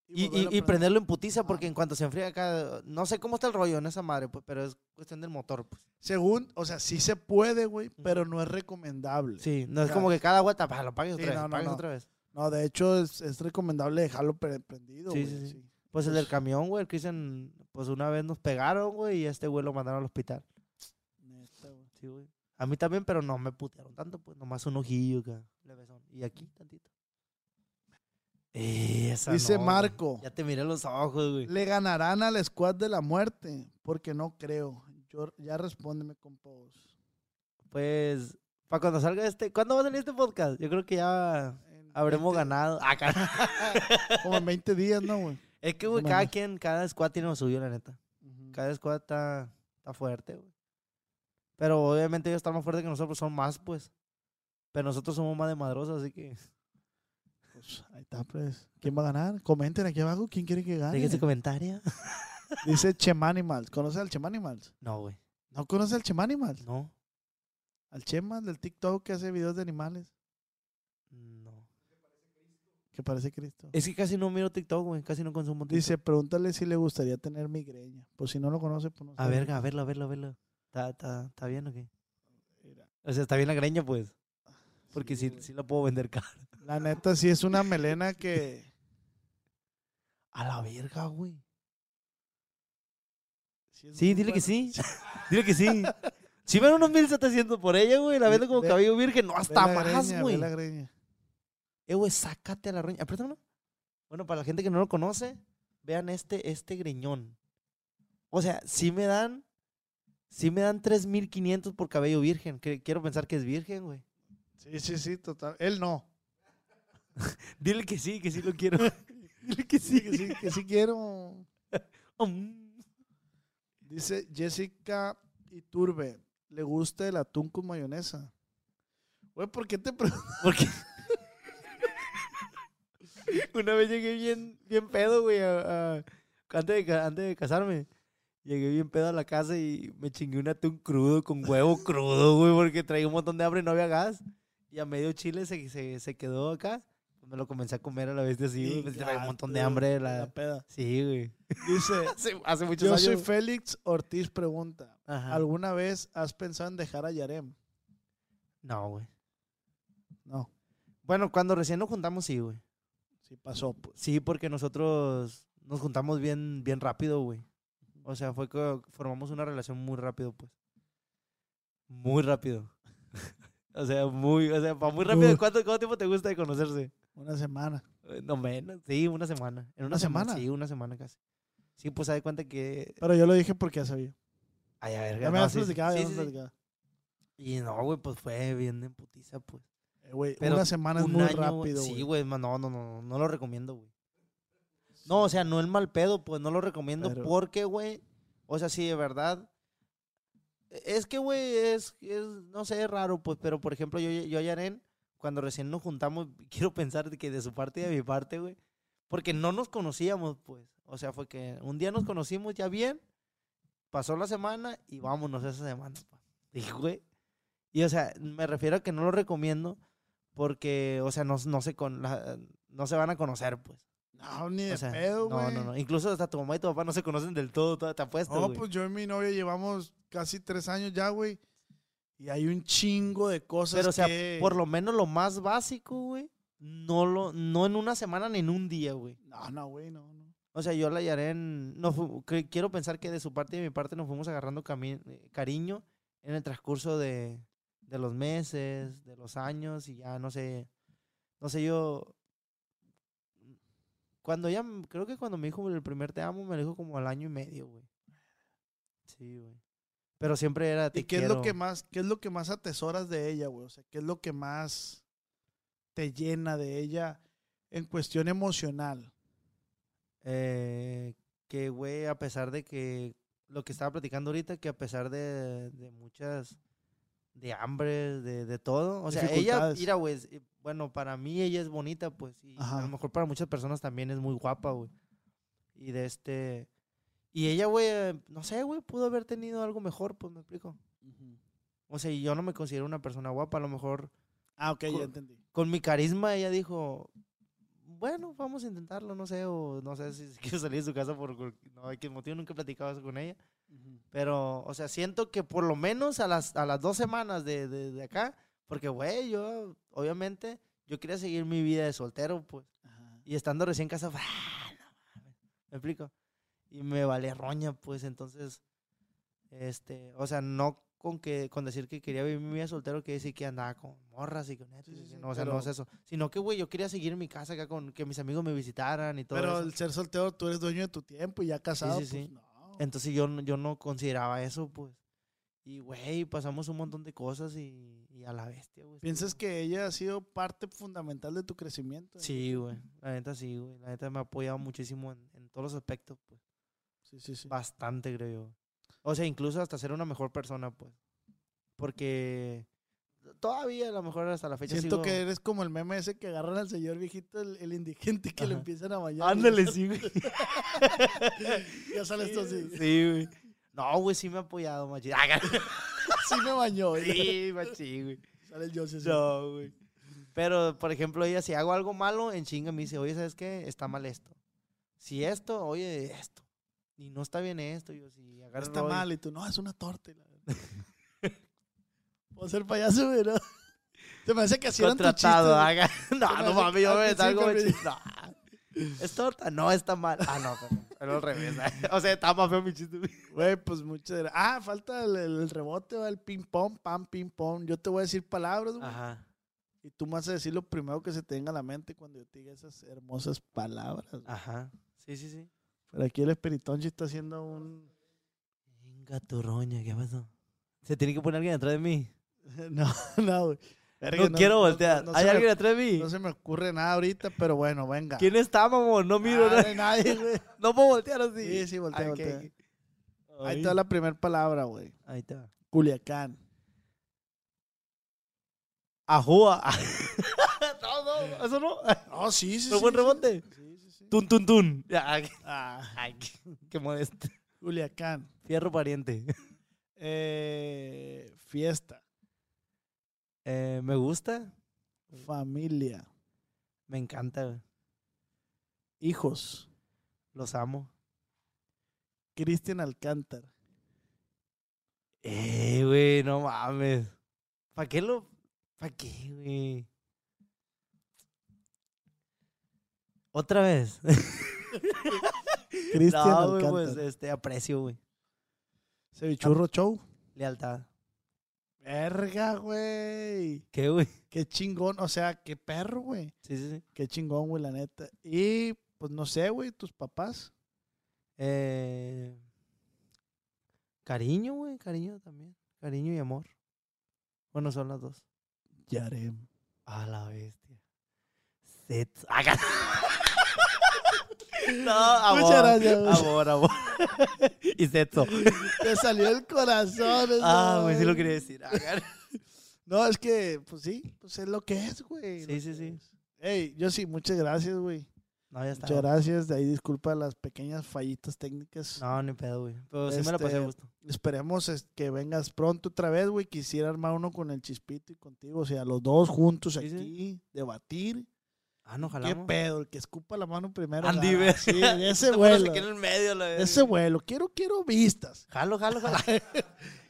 y, y- y prender. prenderlo en putiza Ah. porque en cuanto se enfría acá, no sé cómo está el rollo en esa madre, pues, pero es cuestión del motor, pues. Según, o sea, sí se puede, güey, pero no es recomendable. Sí, no es como que cada vuelta, pa, lo apagues Sí, otra vez, no, otra vez. No, de hecho, es, es recomendable dejarlo pre- prendido, Sí, güey. sí, sí. Pues el del camión, güey, el que dicen, pues una vez nos pegaron, güey, y a este güey lo mandaron al hospital. Neta, güey. Sí, güey. A mí también, pero no me putearon tanto, pues nomás un ojillo levesón. Y aquí, tantito. Esa Dice no, güey. Marco. Ya te miré los ojos, güey. Le ganarán al squad de la muerte, porque no creo. Yo, ya respóndeme, compos. Pues, para cuando salga este, ¿cuándo va a salir este podcast? Yo creo que ya En habremos 20 ganado. Ah. Como en 20 días, ¿no, güey? Es que, güey, Más o cada menos. quien, cada squad tiene lo suyo, la neta. Cada squad está, está fuerte, güey. Pero obviamente ellos están más fuertes que nosotros, son más, pues. Pero nosotros somos más de madrosos, así que ahí está, pues. ¿Quién va a ganar? Comenten aquí abajo quién quiere que gane. déjense comentario. Dice Chemanimals. ¿Conoces al Chemanimals? No, güey. ¿No conoces al Chemanimals? No. Al Chema del TikTok que hace videos de animales. No. Que parece Cristo. Es que casi no miro TikTok, güey. Casi no consumo TikTok. Dice, pregúntale si le gustaría tener migraña. Pues si no lo conoce, pues no A ver, a verlo, a verlo, a verlo. ¿Está, bien o qué? Mira, O sea, está bien la greña, pues. Porque Sí, sí, sí la puedo vender cara. La neta, sí es una melena que. A la verga, güey. Sí, dile que sí. Dile que sí. Si ven unos 1700 por ella, güey, la vendo como Ve- cabello virgen. No, Ve hasta la más, greña, güey. ve la greña. Eh, güey, sácate a la reña. Apriétamelo. Bueno, para la gente que no lo conoce, vean este, este greñón. O sea, sí me dan, sí me dan 3.500 por cabello virgen. que- quiero pensar que es virgen, güey. Sí, sí, sí, total. Él no. Dile que sí, que sí lo quiero. Dile que sí, que sí, que sí quiero. Dice Jessica Iturbe. ¿Le gusta el atún con mayonesa? Güey, ¿por qué te preguntas? Porque una vez llegué bien, bien pedo, güey, a- a- antes, de, ca- antes de casarme. Llegué bien pedo a la casa y me chingué un atún crudo con huevo crudo, güey, porque traía un montón de hambre y no había gas. Y a medio chile se, se, se quedó acá. Me lo comencé a comer a la vez así, güey. Pues traía un montón de hambre. La... La peda. Sí, güey. Dice, Hace, hace muchos yo años. soy Félix Ortiz pregunta. Ajá. ¿Alguna vez has pensado en dejar a Yarem? No, güey. No, Bueno, cuando recién nos juntamos, sí, güey. sí pasó, pues. Sí, porque nosotros nos juntamos bien, bien rápido, güey. O sea, fue que formamos una relación muy rápido, pues. Muy rápido. o sea, muy, o sea, para muy rápido. ¿Cuánto, ¿Cuánto tiempo te gusta de conocerse? Una semana. Eh, No menos, sí, una semana. En una, ¿Una semana? semana? Sí, una semana casi. Sí, pues se da cuenta que. Pero yo lo dije porque ya sabía. Ay, a ver, Ya me no, has sí, ya sí, me has platicado. Y no, güey, pues fue bien en putiza, pues. Eh, güey, Pero una semana es Un muy año, rápido, Sí, güey. ma- no, no, no, no lo recomiendo, güey. No, o sea, no el mal pedo, pues no lo recomiendo Pero- porque, güey, o sea, sí, de verdad. Es que, güey, es, es, no sé, es raro, pues, pero por ejemplo, yo, yo y Aren, cuando recién nos juntamos, quiero pensar que de su parte y de mi parte, güey, porque no nos conocíamos, pues. O sea, fue que un día nos conocimos ya bien, pasó la semana y vámonos esa semana. Dije, güey. Y, o sea, me refiero a que no lo recomiendo porque, o sea, no, no, se, con, la- no se van a conocer, pues. No, ni de O sea, pedo, no, güey. no, no. Incluso hasta tu mamá y tu papá no se conocen del todo, te apuesto, No, güey. pues yo y mi novia llevamos casi tres años ya, güey. Y hay un chingo de cosas Pero, o sea, que... por lo menos lo más básico, güey, no, lo, no en una semana ni en un día, güey. No, no, güey, no, no. O sea, yo la Yaren, no fu- cre- quiero pensar que de su parte y de mi parte nos fuimos agarrando eh, cariño en el transcurso de, de los meses, de los años y ya, no sé, no sé, yo... Cuando m- creo que cuando me dijo el primer te amo, me lo dijo como al año y medio, güey. Sí, güey. Pero siempre era te ¿Y qué es lo que más, qué es lo que más atesoras de ella, güey? O sea, ¿qué es lo que más te llena de ella en cuestión emocional? Eh, que, güey, a pesar de que lo que estaba platicando ahorita, que a pesar de, de muchas, de hambre, de, de todo, o sea, ella, mira, güey, bueno, para mí ella es bonita, pues, y a lo mejor para muchas personas también es muy guapa, güey. Y de este, y ella, güey, eh, no sé, güey, pudo haber tenido algo mejor, pues, me explico. O sea, yo no me considero una persona guapa, a lo mejor Ah, ok, Co- ya entendí. con mi carisma ella dijo, bueno, vamos a intentarlo, no sé, o no sé si quiero salir de su casa por por- no hay que motivo, nunca he platicado eso con ella, pero, o sea, siento que por lo menos a las, a las dos semanas de, de, de acá, porque, güey, yo, obviamente, yo quería seguir mi vida de soltero, pues, Ajá. y estando recién casado, ¡ah, no mames! ¿me explico? Y me vale roña, pues, entonces, este, o sea, no con que con decir que quería vivir mi vida soltero, que decir que andaba con morras y con esto, Sí, sí, sí, no, o sea, no es eso, sino que, güey, yo quería seguir en mi casa acá con que mis amigos me visitaran y todo Pero eso. el ser soltero, tú eres dueño de tu tiempo y ya casado, sí, sí. pues no. Entonces yo, yo no consideraba eso, pues. Y, güey, pasamos un montón de cosas y, y a la bestia, güey. ¿Piensas que ella ha sido parte fundamental de tu crecimiento? Sí, güey. La neta sí, güey. La neta me ha apoyado muchísimo en, en todos los aspectos, pues. Sí, sí, sí. Bastante, creo yo. O sea, incluso hasta ser una mejor persona, pues. Porque todavía a lo mejor hasta la fecha Siento sigo- que eres como el meme ese que agarran al señor viejito, el, el indigente, que le empiezan a bañar. Ándale, sí, güey. ya sale esto así. Sí, güey. No, güey, sí me ha apoyado, machín. Ah, Sí me bañó. Sí, machín, güey. Sale el José. así. No, güey. Pero, por ejemplo, ella, si hago algo malo, en chinga me dice, oye, ¿sabes qué? Está mal esto. Si esto, oye, esto. Y no está bien esto. Yo, si agarro Está mal. Y tú, no, es una torta. y. Puedo ser payaso, ¿no? Se me hace que así Contratado. haga- No, no mames, yo me al salgo No. ¿Es torta? No, está mal. Ah, no, pero, pero al revés. O sea, está más feo mi chiste. güey. Pues muchas gracias. Ah, falta el, el rebote, el ping pong, pam, ping pong. Yo te voy a decir palabras, güey. Ajá. Y tú me vas a decir lo primero que se te venga a la mente cuando yo te diga esas hermosas palabras. Ajá. Sí, sí, sí. Pero aquí el espiritonchi está haciendo un... Venga, tu roña, ¿qué pasó? Se tiene que poner alguien detrás de mí. No, no, güey. Verga, No, quiero voltear. no ¿Hay alguien me, detrás de mí? no se me ocurre nada ahorita, pero bueno, venga. ¿Quién está, mamón? No miro. Nada. no hay nadie, güey. No puedo voltear así. Sí, sí, voltea, ok, voltea. ok. Ahí Ay. está la primera palabra, güey. Ahí está. Culiacán. Ajúa. no, no, eso no. Oh, sí, sí, ¿Fue sí. buen sí. rebote? Sí. Tun, tun, tun. Ay, Ah, ay, qué- modesto. Culiacán. Fierro pariente. Eh, fiesta. Eh, me gusta. Familia. Me encanta. güey. Hijos. Los amo. Cristian Alcántara. Eh, güey, no mames. ¿Para qué lo.? ¿Para qué, güey? Otra vez. Cristian no, güey, pues este, aprecio, güey. Cevichurro Show. Lealtad. Verga, güey. ¿Qué, güey? Qué chingón. O sea, qué perro, güey. Sí, sí, sí. Qué chingón, güey, la neta. Y, pues, no sé, güey, tus papás. Eh, cariño, güey, cariño también. Cariño y amor. Bueno, son las dos. Yarem. A la bestia. Sexo. No, amor. Muchas gracias. Amor, amor. y sexo. Te salió el corazón. esa Ah, güey, sí lo quería decir. No, es que, pues sí, pues es lo que es, güey. Sí, sí, sí. Ey, yo sí, muchas gracias, güey. No, ya está. Muchas gracias. De ahí disculpa las pequeñas fallitas técnicas. No, ni pedo, güey. Pero sí me la pasé a Este, gusto. Esperemos es, que vengas pronto otra vez, güey. Quisiera armar uno con el Chispito y contigo. O sea, los dos juntos Sí, sí. aquí, debatir. Ah, no, ¿Qué jalamos. pedo? El que escupa la mano primero. Andy, ve. Sí, de ese vuelo. aquí en el medio, la De ese vuelo. Quiero, quiero vistas. Jalo, jalo, jalo.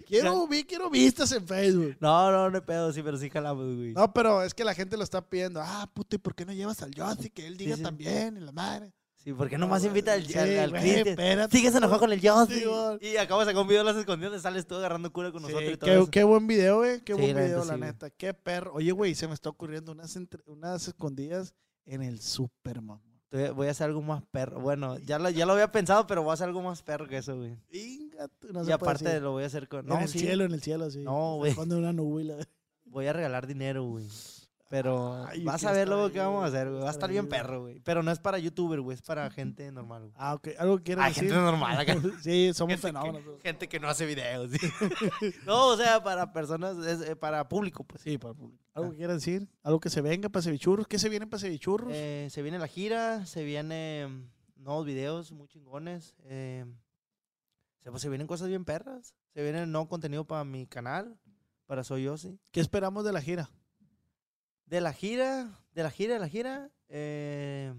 Quiero, vi, quiero vistas en Facebook. no, no, no hay pedo, sí, pero sí jalamos, güey. No, pero es que la gente lo está pidiendo. Ah, puto, ¿y por qué no llevas al Jossi? Que él diga sí. también, y la madre. Sí, ¿por qué nomás invita al, Sí, al, al güey, Cristian? Sigues enojado con el Jossi. Sí, y acabo de sacar un video de las escondidas sales tú agarrando cura con Sí, nosotros y todo qué, eso. qué buen video, güey. Qué Sí, buen video, la neta. Qué perro. Oye, güey, se me está ocurriendo unas, entre- unas escondidas en el super, mamá. Te- Voy a hacer algo más perro. Bueno, ya lo, ya lo había pensado, pero voy a hacer algo más perro que eso, güey. No y se puede aparte decir. lo voy a hacer con... En No, el sí, cielo, en el cielo, sí. No, güey. esconde una nube y la- voy a regalar dinero, güey. Pero Ay, vas a ver luego qué vamos a hacer, güey. Va a estar bien perro, güey. Pero no es para youtuber, güey. Es para gente normal, güey. Ah, ok. ¿Algo quieres Hay decir? gente normal acá. sí, somos Gente fenómenos. que, gente que no hace videos. sí. no, o sea, para personas, es, eh, para público, pues. Sí, para público. ¿Algo Ah. que quieras decir? ¿Algo que se venga para Cevichurros? ¿Qué se viene para Cevichurros? Eh, se viene la gira, se vienen nuevos videos muy chingones. eh, se, pues, se vienen cosas bien perras. Se viene nuevo contenido para mi canal, para Soy Yossi. ¿Qué esperamos de la gira? De la gira, de la gira, de la gira, eh,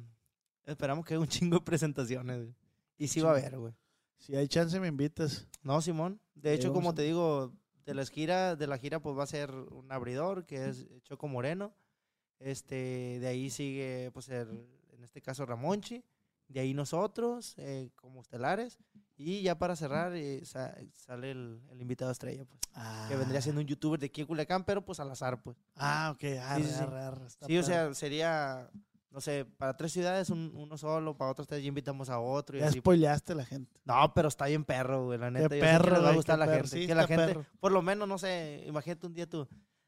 esperamos que haya un chingo de presentaciones. güey. Y sí va a haber, güey. Si hay chance, me invitas. No, Simón. De hecho, como a- te digo, de la gira, de la gira, pues va a ser un abridor, que es Choco Moreno. Este, de ahí sigue, pues, el- en este caso, Ramonchi. De ahí nosotros, eh, como estelares. Y ya para cerrar, eh, sa- sale el, el invitado estrella, pues. Que vendría siendo un youtuber de aquí de Culiacán, pero pues al azar, pues. Ah, ok. Arre, Sí, sí, sí. arre, arre, está Sí, o sea, sería, no sé, para tres ciudades un- uno solo, para otras tres ya invitamos a otro y Ya así. spoileaste a la gente. No, pero está bien perro, güey, la neta. Qué yo sé que perro, les va a güey, gustar qué la perro. gente. Sí, que la está gente, perro. por lo menos, no sé, imagínate un día tú,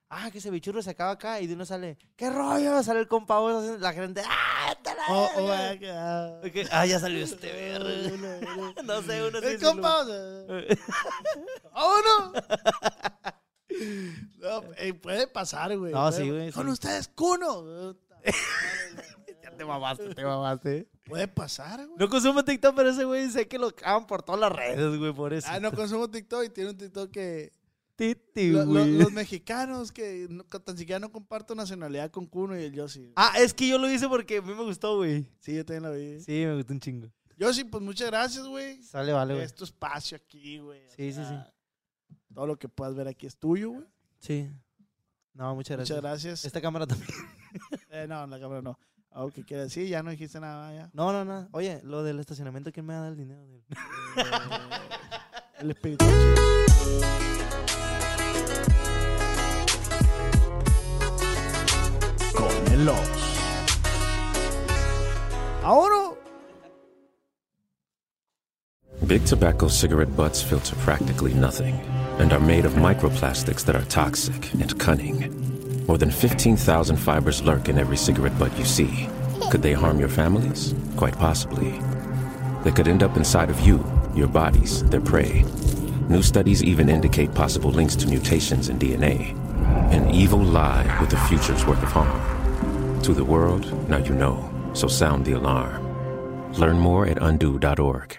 ah, que ese bichurro se acaba acá y de uno sale, ¿qué rollo? Sale el compa, vos, así, la gente, ¡ah, la Oh, oh, verga". ah, ah. Ya salió este verga. No sé, uno sí El compa. No, ey, puede pasar, güey. No, sí, güey, Con sí. ustedes, Cuno. Ya te mamaste, te mamaste. Puede pasar, güey. No consumo TikTok, pero ese güey sé que lo cagan por todas las redes, güey, por eso. Ah, no consumo TikTok y tiene un TikTok que. Titi, güey. los mexicanos que no- tan siquiera no comparto nacionalidad con Cuno y el Yossi. Ah, es que yo lo hice porque a mí me gustó, güey. Sí, yo también lo vi. Sí, me gustó un chingo. Yossi, pues muchas gracias, güey. Sale, vale, güey. Es tu espacio aquí, güey. Sí, sí, sea, Todo lo que puedas ver aquí es tuyo, güey. Sí. No, muchas gracias. Muchas gracias. Esta cámara también. Eh, no, la cámara no. Ah, ¿Qué quiere decir? Ya no dijiste nada ya. No, no, no. Oye, lo del estacionamiento, ¿quién me va a dar el dinero? El espíritu. El Ahora, Big tobacco cigarette butts filter practically nothing and are made of microplastics that are toxic and cunning. More than 15,000 fibers lurk in every cigarette butt you see. Could they harm your families? Quite possibly. They could end up inside of you, your bodies, their prey. New studies even indicate possible links to mutations in DNA. An evil lie with a future's worth of harm. To the world, now you know, so sound the alarm. Learn more at undo.org.